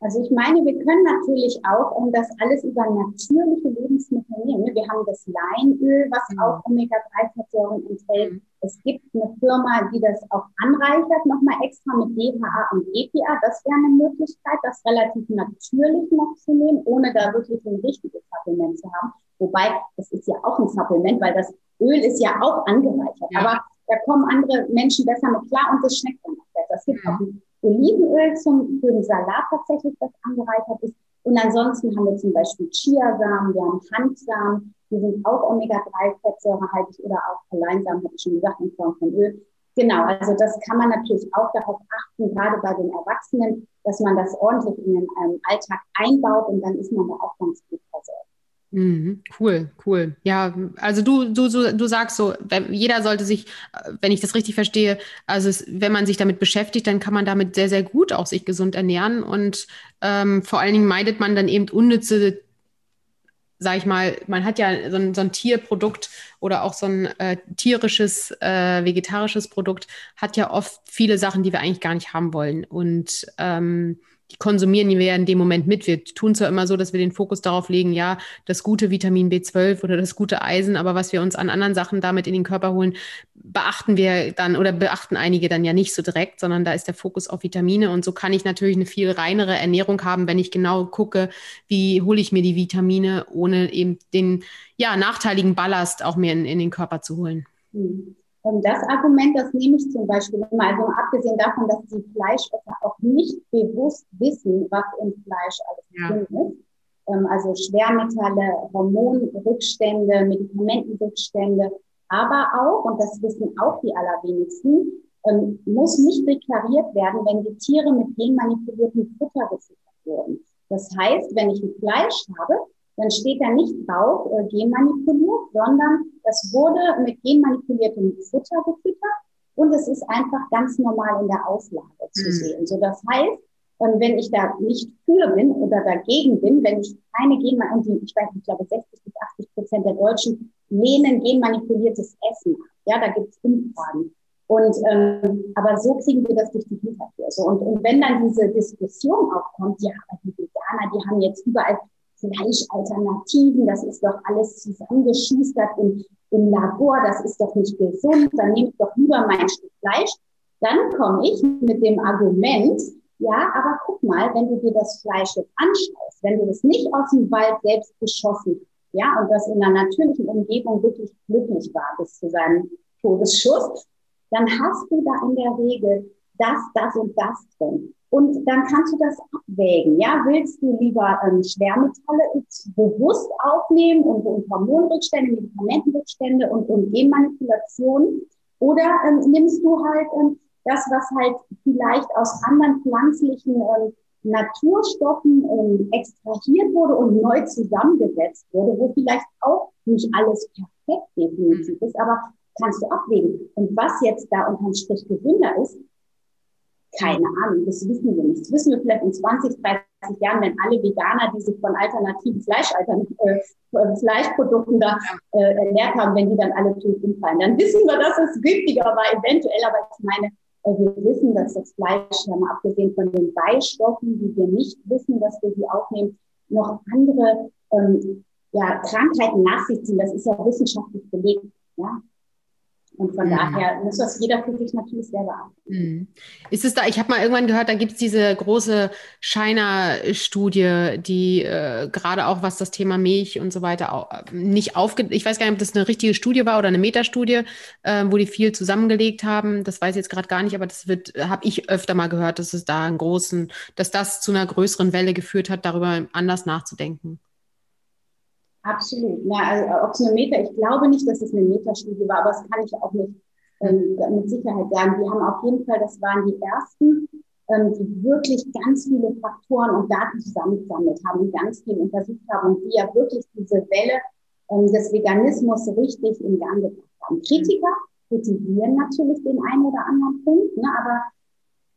Also ich meine, wir können natürlich auch um das alles über natürliche Lebensmittel nehmen. Wir haben das Leinöl, was mhm. auch Omega-3-Fettsäuren enthält. Mhm. Es gibt eine Firma, die das auch anreichert, nochmal extra mit DHA und EPA. Das wäre eine Möglichkeit, das relativ natürlich noch zu nehmen, ohne da wirklich ein richtiges Supplement zu haben. Wobei, das ist ja auch ein Supplement, weil das Öl ist ja auch angereichert. Ja. Aber da kommen andere Menschen besser mit klar und das schmeckt dann auch besser. Es gibt mhm. auch ein Olivenöl zum, für den Salat tatsächlich, das angereichert ist. Und ansonsten haben wir zum Beispiel Chiasamen, wir haben Handsamen, die sind auch Omega-3-fettsäurehaltig oder auch Alleinsamen, habe ich schon gesagt, in Form von Öl. Genau, also das kann man natürlich auch darauf achten, gerade bei den Erwachsenen, dass man das ordentlich in den ähm, Alltag einbaut und dann ist man da auch ganz gut versorgt. Mhm, cool, cool. Ja, also du, du, du sagst so, jeder sollte sich, wenn ich das richtig verstehe, also es, wenn man sich damit beschäftigt, dann kann man damit sehr, sehr gut auch sich gesund ernähren und ähm, vor allen Dingen meidet man dann eben unnütze, sag ich mal, man hat ja so ein, so ein Tierprodukt oder auch so ein äh, tierisches, äh, vegetarisches Produkt, hat ja oft viele Sachen, die wir eigentlich gar nicht haben wollen und ähm, die konsumieren wir ja in dem Moment mit. Wir tun zwar immer so, dass wir den Fokus darauf legen, ja, das gute Vitamin B12 oder das gute Eisen, aber was wir uns an anderen Sachen damit in den Körper holen, beachten wir dann oder beachten einige dann ja nicht so direkt, sondern da ist der Fokus auf Vitamine und so kann ich natürlich eine viel reinere Ernährung haben, wenn ich genau gucke, wie hole ich mir die Vitamine, ohne eben den ja, nachteiligen Ballast auch mir in, in den Körper zu holen. Mhm. Und das Argument, das nehme ich zum Beispiel immer, also abgesehen davon, dass die Fleischesser auch nicht bewusst wissen, was im Fleisch alles ja. drin ist. Ähm, also Schwermetalle, Hormonrückstände, Medikamentenrückstände, aber auch, und das wissen auch die allerwenigsten, ähm, muss nicht deklariert werden, wenn die Tiere mit genmanipuliertem Futter gefüttert wurden. Das heißt, wenn ich ein Fleisch habe, dann steht da nicht drauf äh, genmanipuliert, sondern das wurde mit genmanipuliertem Futter gefüttert und es ist einfach ganz normal in der Auslage zu mhm. sehen. So, das heißt, und wenn ich da nicht für bin oder dagegen bin, wenn ich keine Genmanipulierung, ich weiß nicht, ich glaube 60 bis 80 Prozent der Deutschen lehnen genmanipuliertes Essen ab. Ja, da gibt es Umfragen. Und ähm, aber so kriegen wir das durch die Hintertür. So, und, und wenn dann diese Diskussion aufkommt, ja, aber die Veganer, die haben jetzt überall Fleischalternativen, das ist doch alles zusammengeschustert im, im Labor, das ist doch nicht gesund, dann nehme ich doch lieber mein Stück Fleisch. Dann komme ich mit dem Argument, ja, aber guck mal, wenn du dir das Fleisch jetzt anschaust, wenn du das nicht aus dem Wald selbst geschossen ja, und das in einer natürlichen Umgebung wirklich glücklich war bis zu seinem Todesschuss, dann hast du da in der Regel das, das und das drin. Und dann kannst du das abwägen. Ja, willst du lieber ähm, Schwermetalle bewusst aufnehmen und, und Hormonrückstände, Medikamentenrückstände und, und Genmanipulationen? Oder ähm, nimmst du halt ähm, das, was halt vielleicht aus anderen pflanzlichen ähm, Naturstoffen ähm, extrahiert wurde und neu zusammengesetzt wurde, wo vielleicht auch nicht alles perfekt definitiv ist, aber kannst du abwägen. Und was jetzt da unterm Strich gesünder ist, keine Ahnung, das wissen wir nicht. Das wissen wir vielleicht in 20, 30 Jahren, wenn alle Veganer, die sich von alternativen Fleischaltern, äh, Fleischprodukten da äh, ernährt haben, wenn die dann alle tot umfallen. Dann wissen wir, dass es giftiger war, eventuell, aber ich meine, äh, wir wissen, dass das Fleisch, ja mal abgesehen von den Beistoffen, die wir nicht wissen, dass wir die aufnehmen, noch andere ähm, ja, Krankheiten nach sich ziehen. Das ist ja wissenschaftlich belegt. Ja? Und von mhm. daher muss das jeder für sich natürlich selber an. Mhm. Ist es da, ich habe mal irgendwann gehört, da gibt es diese große China-Studie, die äh, gerade auch was das Thema Milch und so weiter auch, nicht aufge... Ich weiß gar nicht, ob das eine richtige Studie war oder eine Metastudie, äh, wo die viel zusammengelegt haben. Das weiß ich jetzt gerade gar nicht, aber das wird, habe ich öfter mal gehört, dass es da einen großen, dass das zu einer größeren Welle geführt hat, darüber anders nachzudenken. Absolut. Na, also, ob es eine Meta, ich glaube nicht, dass es eine Metastudie war, aber das kann ich auch nicht ähm, mit Sicherheit sagen. Die haben auf jeden Fall, das waren die ersten, ähm, die wirklich ganz viele Faktoren und Daten zusammengesammelt haben, die ganz viel untersucht haben und die ja wirklich diese Welle ähm, des Veganismus richtig in Gang gebracht haben. Kritiker kritisieren natürlich den einen oder anderen Punkt, ne, aber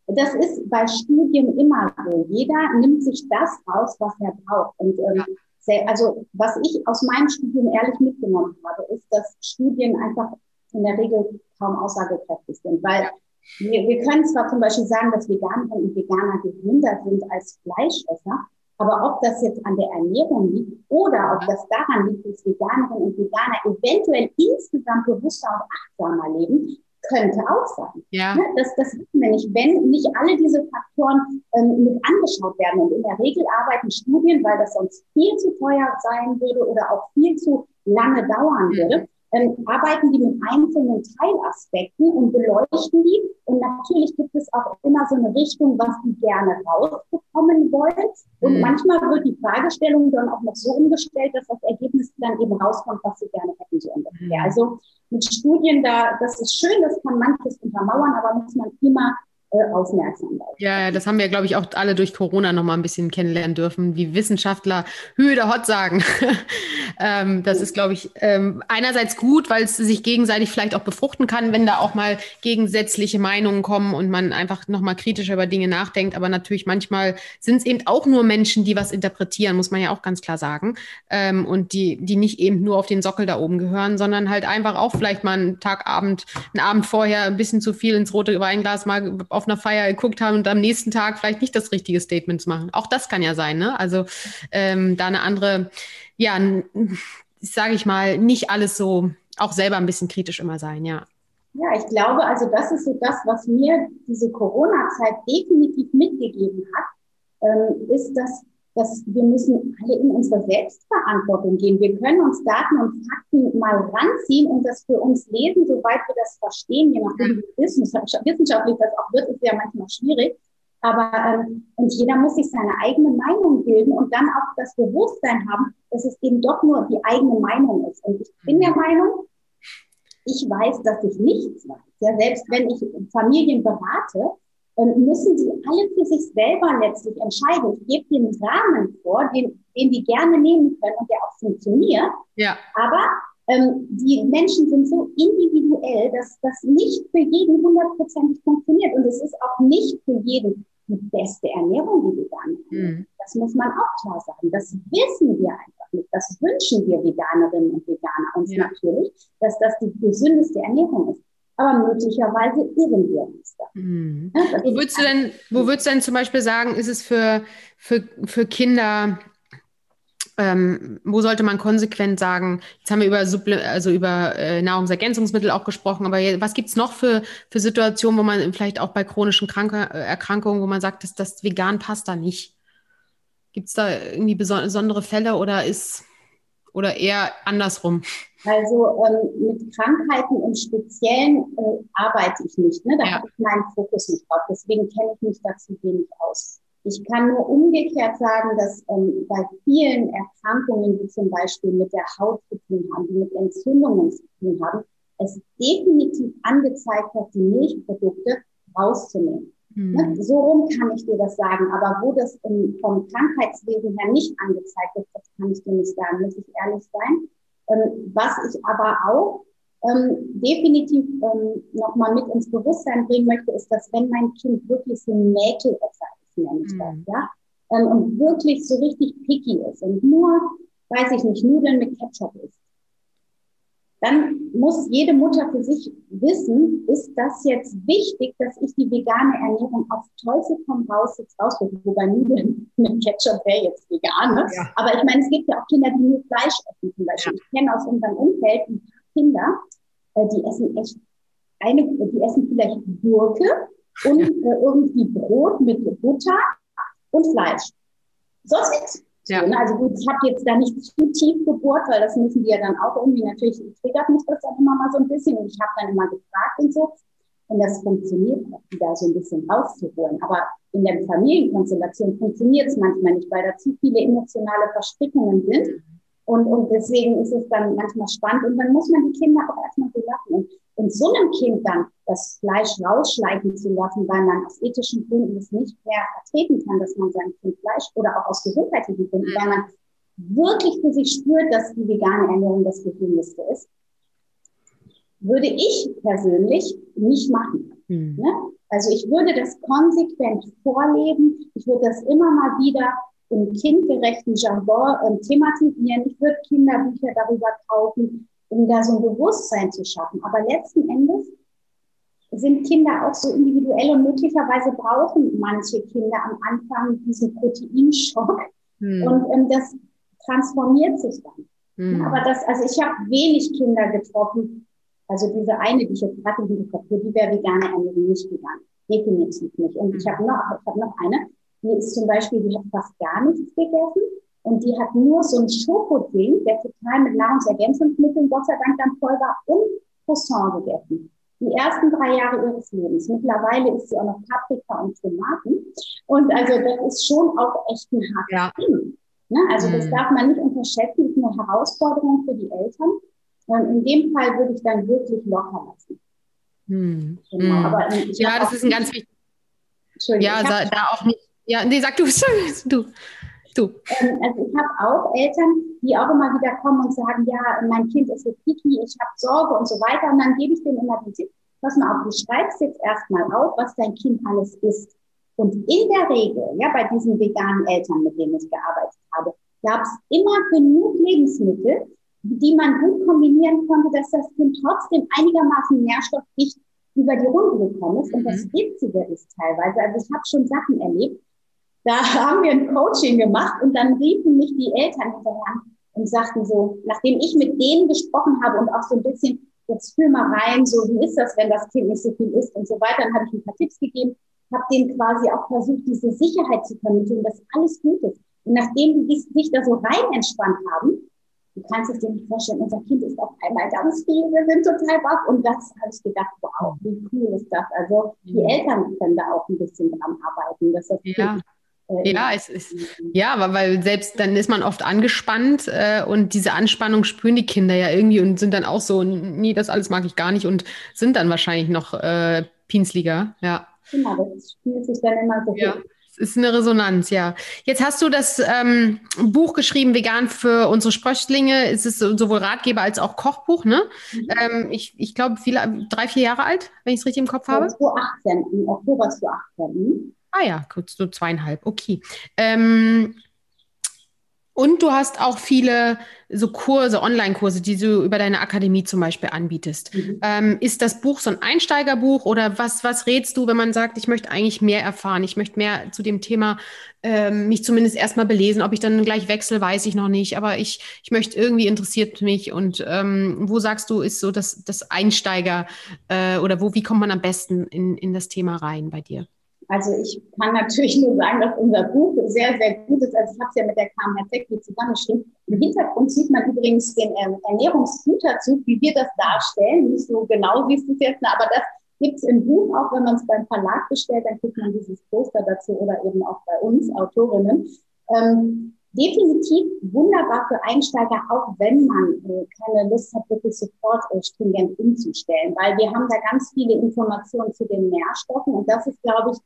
das ist bei Studien immer so. Jeder nimmt sich das raus, was er braucht. Und ähm, also was ich aus meinem Studium ehrlich mitgenommen habe, ist, dass Studien einfach in der Regel kaum aussagekräftig sind, weil wir, wir können zwar zum Beispiel sagen, dass Veganerinnen und Veganer gesünder sind als Fleischesser, aber ob das jetzt an der Ernährung liegt oder ob das daran liegt, dass Veganerinnen und Veganer eventuell insgesamt bewusster und achtsamer leben, könnte auch sein. Ja. Ne, das, das wissen wir nicht, wenn nicht alle diese Faktoren ähm, mit angeschaut werden. Und in der Regel arbeiten Studien, weil das sonst viel zu teuer sein würde oder auch viel zu lange dauern mhm. würde, ähm, arbeiten die mit einzelnen Teilaspekten und beleuchten die. Und natürlich gibt es auch immer so eine Richtung, was die gerne rausbekommen wollen. Und mhm. manchmal wird die Fragestellung dann auch noch so umgestellt, dass das Ergebnis dann eben rauskommt, was sie gerne hätten. So ungefähr. Mhm. Also mit Studien da, das ist schön, das kann manches untermauern, aber muss man immer aufmerksam bleiben. Ja, das haben wir, glaube ich, auch alle durch Corona noch mal ein bisschen kennenlernen dürfen, wie Wissenschaftler Höhe der Hot sagen. ähm, das ist, glaube ich, ähm, einerseits gut, weil es sich gegenseitig vielleicht auch befruchten kann, wenn da auch mal gegensätzliche Meinungen kommen und man einfach noch mal kritischer über Dinge nachdenkt. Aber natürlich manchmal sind es eben auch nur Menschen, die was interpretieren, muss man ja auch ganz klar sagen. Ähm, und die, die nicht eben nur auf den Sockel da oben gehören, sondern halt einfach auch vielleicht mal einen Tagabend, einen Abend vorher ein bisschen zu viel ins rote Weinglas mal auf auf einer Feier geguckt haben und am nächsten Tag vielleicht nicht das richtige Statement machen. Auch das kann ja sein, ne? Also ähm, da eine andere, ja, sage ich mal, nicht alles so, auch selber ein bisschen kritisch immer sein, ja. Ja, ich glaube, also das ist so das, was mir diese Corona-Zeit definitiv mitgegeben hat, ähm, ist, dass dass wir müssen alle in unsere Selbstverantwortung gehen. Wir können uns Daten und Fakten mal ranziehen und das für uns lesen, soweit wir das verstehen, je nachdem, wie wissenschaftlich das auch wird, ist ja manchmal schwierig. Aber ähm, und jeder muss sich seine eigene Meinung bilden und dann auch das Bewusstsein haben, dass es eben doch nur die eigene Meinung ist. Und ich bin der Meinung, ich weiß, dass ich nichts weiß. Ja, selbst wenn ich Familien berate, müssen sie alle für sich selber letztlich entscheiden. Ich gebe den Rahmen vor, den, den die gerne nehmen können und der auch funktioniert. Ja. Aber ähm, die Menschen sind so individuell, dass das nicht für jeden hundertprozentig funktioniert. Und es ist auch nicht für jeden die beste Ernährung, die vegan mhm. Das muss man auch klar sagen. Das wissen wir einfach nicht. Das wünschen wir Veganerinnen und Veganer uns ja. natürlich, dass das die gesündeste Ernährung ist aber möglicherweise irren wir uns da. Mhm. Ja, wo, würdest du denn, wo würdest du denn zum Beispiel sagen, ist es für, für, für Kinder, ähm, wo sollte man konsequent sagen, jetzt haben wir über, Supple also über äh, Nahrungsergänzungsmittel auch gesprochen, aber was gibt es noch für, für Situationen, wo man vielleicht auch bei chronischen Kranke äh, Erkrankungen, wo man sagt, dass das vegan passt da nicht? Gibt es da irgendwie besondere Fälle oder ist oder eher andersrum? Also ähm, mit Krankheiten im Speziellen äh, arbeite ich nicht. Ne? Da ja. habe ich meinen Fokus nicht drauf. Deswegen kenne ich mich dazu wenig aus. Ich kann nur umgekehrt sagen, dass ähm, bei vielen Erkrankungen, die zum Beispiel mit der Haut zu tun haben, die mit Entzündungen zu tun haben, es definitiv angezeigt hat, die Milchprodukte rauszunehmen. Mhm. So rum kann ich dir das sagen. Aber wo das im, vom Krankheitswesen her nicht angezeigt ist, das kann ich dir nicht sagen, muss ich ehrlich sein. Ähm, was ich aber auch ähm, definitiv ähm, nochmal mit ins Bewusstsein bringen möchte, ist, dass wenn mein Kind wirklich so ein Mäkelesser ist, nenne ich das, mhm. ja, ähm, und wirklich so richtig picky ist und nur, weiß ich nicht, Nudeln mit Ketchup ist, dann muss jede Mutter für sich wissen, ist das jetzt wichtig, dass ich die vegane Ernährung auf Teufel komm raus jetzt rausdrücke, wobei Nudeln mit Ketchup wäre jetzt vegan. Ne? Ja. Aber ich meine, es gibt ja auch Kinder, die nur Fleisch essen zum Beispiel. Ja. Ich kenne aus unserem Umfeld ein paar Kinder, äh, die essen echt eine, die essen vielleicht Gurke und äh, irgendwie Brot mit Butter und Fleisch. Sonst nichts. Ja. Ne? Also gut, ich habe jetzt da nicht zu tief gebohrt, weil das müssen die ja dann auch irgendwie, natürlich triggert mich das dann immer mal so ein bisschen und ich habe dann immer gefragt und so. Und das funktioniert, die da so ein bisschen rauszuholen. Aber in der Familienkonstellation funktioniert es manchmal nicht, weil da zu viele emotionale Verstrickungen sind. Und, und deswegen ist es dann manchmal spannend. Und dann muss man die Kinder auch erstmal so lassen. Und, und so einem Kind dann das Fleisch rausschleichen zu lassen, weil man aus ethischen Gründen es nicht mehr vertreten kann, dass man sein Kind Fleisch oder auch aus gesundheitlichen Gründen, weil man wirklich für sich spürt, dass die vegane Ernährung das Gesündeste ist, würde ich persönlich nicht machen. Mhm. Ne? Also ich würde das konsequent vorleben. Ich würde das immer mal wieder im kindgerechten Jargon äh, thematisieren. Ich würde Kinderbücher darüber kaufen, um da so ein Bewusstsein zu schaffen. Aber letzten Endes sind Kinder auch so individuell und möglicherweise brauchen manche Kinder am Anfang diesen Proteinschock hm. und ähm, das transformiert sich dann. Hm. Aber das, also ich habe wenig Kinder getroffen, also diese eine, die ich jetzt gerade im Kopf habe, die wäre vegane Ernährung nicht vegan. Definitiv nicht. Und ich hm. habe noch, ich habe noch eine, die ist zum Beispiel, die hat fast gar nichts gegessen und die hat nur so ein Schokoding, der total mit Nahrungsergänzungsmitteln Gott sei Dank dann voll war und Croissant gegessen die ersten drei Jahre ihres Lebens. Mittlerweile ist sie auch noch Paprika und Tomaten. Und also das ist schon auch echt ein hartes ja. Ding. Ne? Also mhm. das darf man nicht unterschätzen, ist eine Herausforderung für die Eltern. Und in dem Fall würde ich dann wirklich locker lassen. Mhm. Genau. Mhm. Aber ähm, ja, das ist ein ganz wichtig. Ja, da, da auch nicht. Ja, nee, sag du, du. Du. Ähm, also ich habe auch Eltern, die auch immer wieder kommen und sagen, ja, mein Kind ist so picky, ich habe Sorge und so weiter. Und dann gebe ich denen immer den Tipp, pass mal auf, du schreibst jetzt erstmal auf, was dein Kind alles isst. Und in der Regel, ja, bei diesen veganen Eltern, mit denen ich gearbeitet habe, gab es immer genug Lebensmittel, die man gut kombinieren konnte, dass das Kind trotzdem einigermaßen nährstoffdicht über die Runden gekommen ist. Und das mhm. Witzige ist teilweise, also ich habe schon Sachen erlebt, da haben wir ein Coaching gemacht und dann riefen mich die Eltern hinterher und sagten so, nachdem ich mit denen gesprochen habe und auch so ein bisschen, jetzt fühl mal rein, so wie ist das, wenn das Kind nicht so viel isst und so weiter, dann habe ich ein paar Tipps gegeben, habe denen quasi auch versucht, diese Sicherheit zu vermitteln, dass alles gut ist. Und nachdem die sich da so rein entspannt haben, du kannst es dir nicht vorstellen, unser Kind ist auf einmal ganz viel, wir sind total wach. Und das habe ich gedacht, wow, wie cool ist das? Also die mhm. Eltern können da auch ein bisschen dran arbeiten, dass das ja. Ja, es ist, ja, weil selbst dann ist man oft angespannt äh, und diese Anspannung spüren die Kinder ja irgendwie und sind dann auch so, nee, das alles mag ich gar nicht und sind dann wahrscheinlich noch äh, Pinsliger, ja. Genau, das spielt sich dann immer so. Ja. Es ist eine Resonanz, ja. Jetzt hast du das ähm, Buch geschrieben, Vegan für unsere Sprösslinge. Es ist sowohl Ratgeber als auch Kochbuch, ne? Mhm. Ähm, ich ich glaube, drei, vier Jahre alt, wenn ich es richtig im Kopf habe. 2018, im Oktober 2018. Ah ja, kurz so zweieinhalb, okay. Ähm, und du hast auch viele so Kurse, Online-Kurse, die du über deine Akademie zum Beispiel anbietest. Mhm. Ähm, ist das Buch so ein Einsteigerbuch oder was, was rätst du, wenn man sagt, ich möchte eigentlich mehr erfahren, ich möchte mehr zu dem Thema ähm, mich zumindest erstmal belesen, ob ich dann gleich wechsle, weiß ich noch nicht, aber ich, ich möchte irgendwie interessiert mich und ähm, wo sagst du, ist so das, das Einsteiger äh, oder wo, wie kommt man am besten in, in das Thema rein bei dir? Also ich kann natürlich nur sagen, dass unser Buch sehr, sehr gut ist. Also ich habe es ja mit der KMH Technik zusammengeschrieben. Im Hintergrund sieht man übrigens den ähm, Ernährungsgüterzug, wie wir das darstellen. Nicht so genau siehst du es jetzt, aber das gibt es im Buch auch, wenn man es beim Verlag bestellt, dann kriegt man dieses Poster dazu oder eben auch bei uns Autorinnen. Ähm, definitiv wunderbar für Einsteiger, auch wenn man äh, keine Lust hat, wirklich sofort äh, stringent umzustellen, weil wir haben da ganz viele Informationen zu den Nährstoffen und das ist, glaube ich,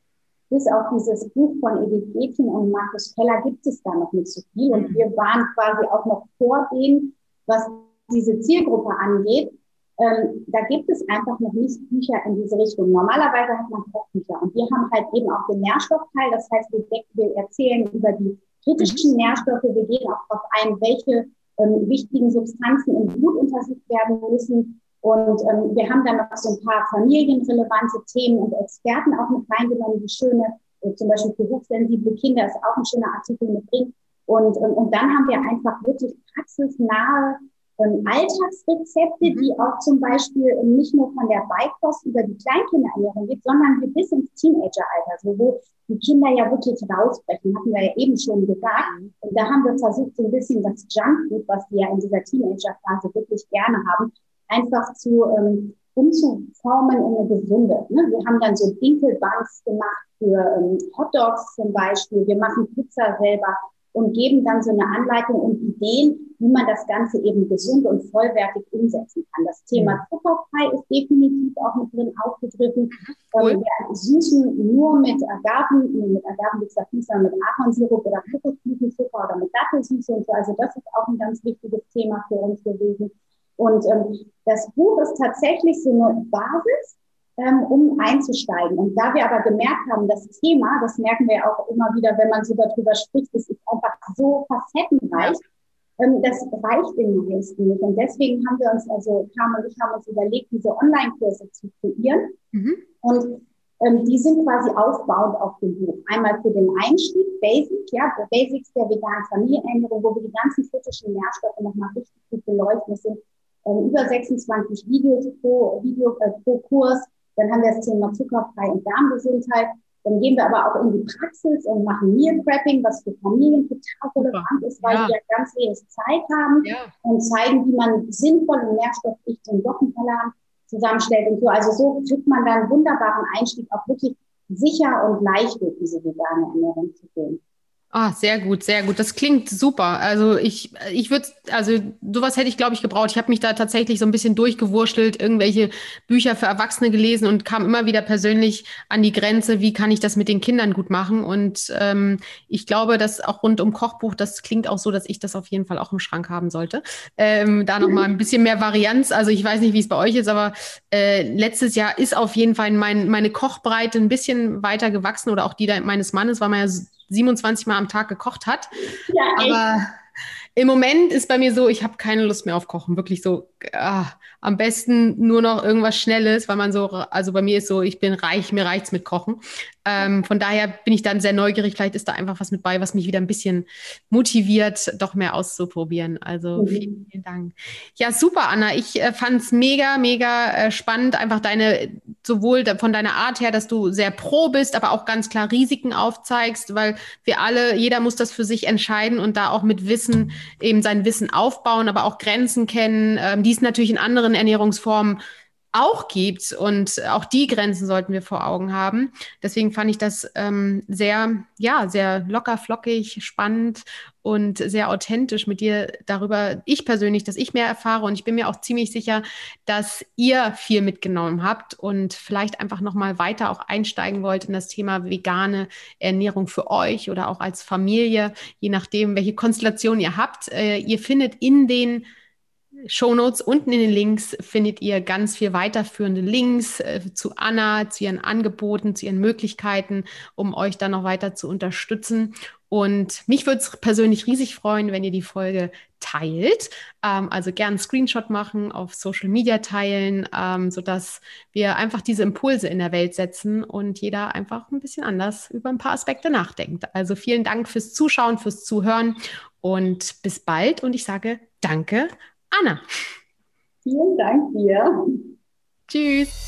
bis auf dieses Buch von Edith Gätchen und Markus Keller gibt es da noch nicht so viel. Und wir waren quasi auch noch vor dem, was diese Zielgruppe angeht. Ähm, da gibt es einfach noch nicht Bücher in diese Richtung. Normalerweise hat man Kochbücher und wir haben halt eben auch den Nährstoffteil. Das heißt, wir, wir erzählen über die kritischen. Nährstoffe. Wir gehen auch darauf ein, welche ähm, wichtigen Substanzen im Blut untersucht werden müssen. Und ähm, wir haben dann noch so ein paar familienrelevante Themen und Experten auch mit reingenommen, die schöne, äh, zum Beispiel für hochsensible Kinder ist auch ein schöner Artikel mit drin. Und, ähm, und dann haben wir einfach wirklich praxisnahe ähm, Alltagsrezepte, mhm. die auch zum Beispiel nicht nur von der Beikost über die Kleinkinderernährung geht, sondern bis ins Teenageralter, also wo die Kinder ja wirklich rausbrechen, hatten wir ja eben schon gesagt. Mhm. Und da haben wir versucht, so ein bisschen das Junkfood, was die ja in dieser Teenagerphase wirklich gerne haben, einfach zu ähm, umzuformen in eine gesunde. Ne? Wir haben dann so Dinkelbuns gemacht für ähm, Hotdogs zum Beispiel. Wir machen Pizza selber und geben dann so eine Anleitung und Ideen, wie man das Ganze eben gesund und vollwertig umsetzen kann. Das Thema Zuckerfrei ist definitiv auch mit drin aufgegriffen. Cool. Ähm, wir süßen nur mit Agaven, nee, mit Agaven, wie gesagt, nicht, sondern mit Ahornsirup oder Kokosblütenzucker oder mit Dattelsüße und so. Also das ist auch ein ganz wichtiges Thema für uns gewesen. Und ähm, das Buch ist tatsächlich so eine Basis, ähm, um einzusteigen. Und da wir aber gemerkt haben, das Thema, das merken wir auch immer wieder, wenn man so darüber spricht, das ist einfach so facettenreich, ähm, das reicht den meisten nicht. Und deswegen haben wir uns, also Kam und ich haben uns überlegt, diese Online-Kurse zu kreieren. Mhm. Und ähm, die sind quasi aufbauend auf dem Buch. Einmal für den Einstieg, Basic, ja, Basics der veganen Familienernährung, wo wir die ganzen kritischen Nährstoffe nochmal richtig gut beleuchten. Es sind ähm, über 26 Videos pro, Video, äh, pro Kurs. Dann haben wir das Thema zuckerfrei und Darmgesundheit. Dann gehen wir aber auch in die Praxis und machen Meal Prepping, was für Familien total relevant ist, weil ja. die ja ganz wenig Zeit haben ja. und zeigen, wie man sinnvoll und nährstoffdichten Wochenplan zusammenstellt und so. Also so kriegt man dann einen wunderbaren Einstieg, auch wirklich sicher und leicht durch diese vegane Ernährung zu gehen. Ah, sehr gut, sehr gut. Das klingt super. Also ich, ich würde, also sowas hätte ich, glaube ich, gebraucht. Ich habe mich da tatsächlich so ein bisschen durchgewurschtelt, irgendwelche Bücher für Erwachsene gelesen und kam immer wieder persönlich an die Grenze, wie kann ich das mit den Kindern gut machen. Und ähm, ich glaube, dass auch rund um Kochbuch, das klingt auch so, dass ich das auf jeden Fall auch im Schrank haben sollte. Ähm, da nochmal ein bisschen mehr Varianz. Also ich weiß nicht, wie es bei euch ist, aber äh, letztes Jahr ist auf jeden Fall mein, meine Kochbreite ein bisschen weiter gewachsen oder auch die meines Mannes, weil man ja 27 Mal am Tag gekocht hat. Ja, aber im Moment ist bei mir so, ich habe keine Lust mehr auf Kochen. Wirklich so, ah, am besten nur noch irgendwas Schnelles, weil man so, also bei mir ist so, ich bin reich, mir reicht's mit Kochen. Ähm, von daher bin ich dann sehr neugierig. Vielleicht ist da einfach was mit bei, was mich wieder ein bisschen motiviert, doch mehr auszuprobieren. Also mhm. vielen, vielen Dank. Ja, super, Anna. Ich äh, fand es mega, mega äh, spannend. Einfach deine, sowohl von deiner Art her, dass du sehr pro bist, aber auch ganz klar Risiken aufzeigst, weil wir alle, jeder muss das für sich entscheiden und da auch mit Wissen eben sein Wissen aufbauen, aber auch Grenzen kennen, ähm, die es natürlich in anderen Ernährungsformen auch gibt. Und auch die Grenzen sollten wir vor Augen haben. Deswegen fand ich das ähm, sehr, ja, sehr locker, flockig, spannend und sehr authentisch mit dir darüber, ich persönlich, dass ich mehr erfahre. Und ich bin mir auch ziemlich sicher, dass ihr viel mitgenommen habt und vielleicht einfach nochmal weiter auch einsteigen wollt in das Thema vegane Ernährung für euch oder auch als Familie, je nachdem, welche Konstellation ihr habt. Äh, ihr findet in den Shownotes unten in den Links findet ihr ganz viel weiterführende Links äh, zu Anna, zu ihren Angeboten, zu ihren Möglichkeiten, um euch dann noch weiter zu unterstützen. Und mich würde es persönlich riesig freuen, wenn ihr die Folge teilt. Ähm, also gern einen Screenshot machen, auf Social Media teilen, ähm, sodass wir einfach diese Impulse in der Welt setzen und jeder einfach ein bisschen anders über ein paar Aspekte nachdenkt. Also vielen Dank fürs Zuschauen, fürs Zuhören und bis bald. Und ich sage danke Anna. Vielen Dank dir. Tschüss.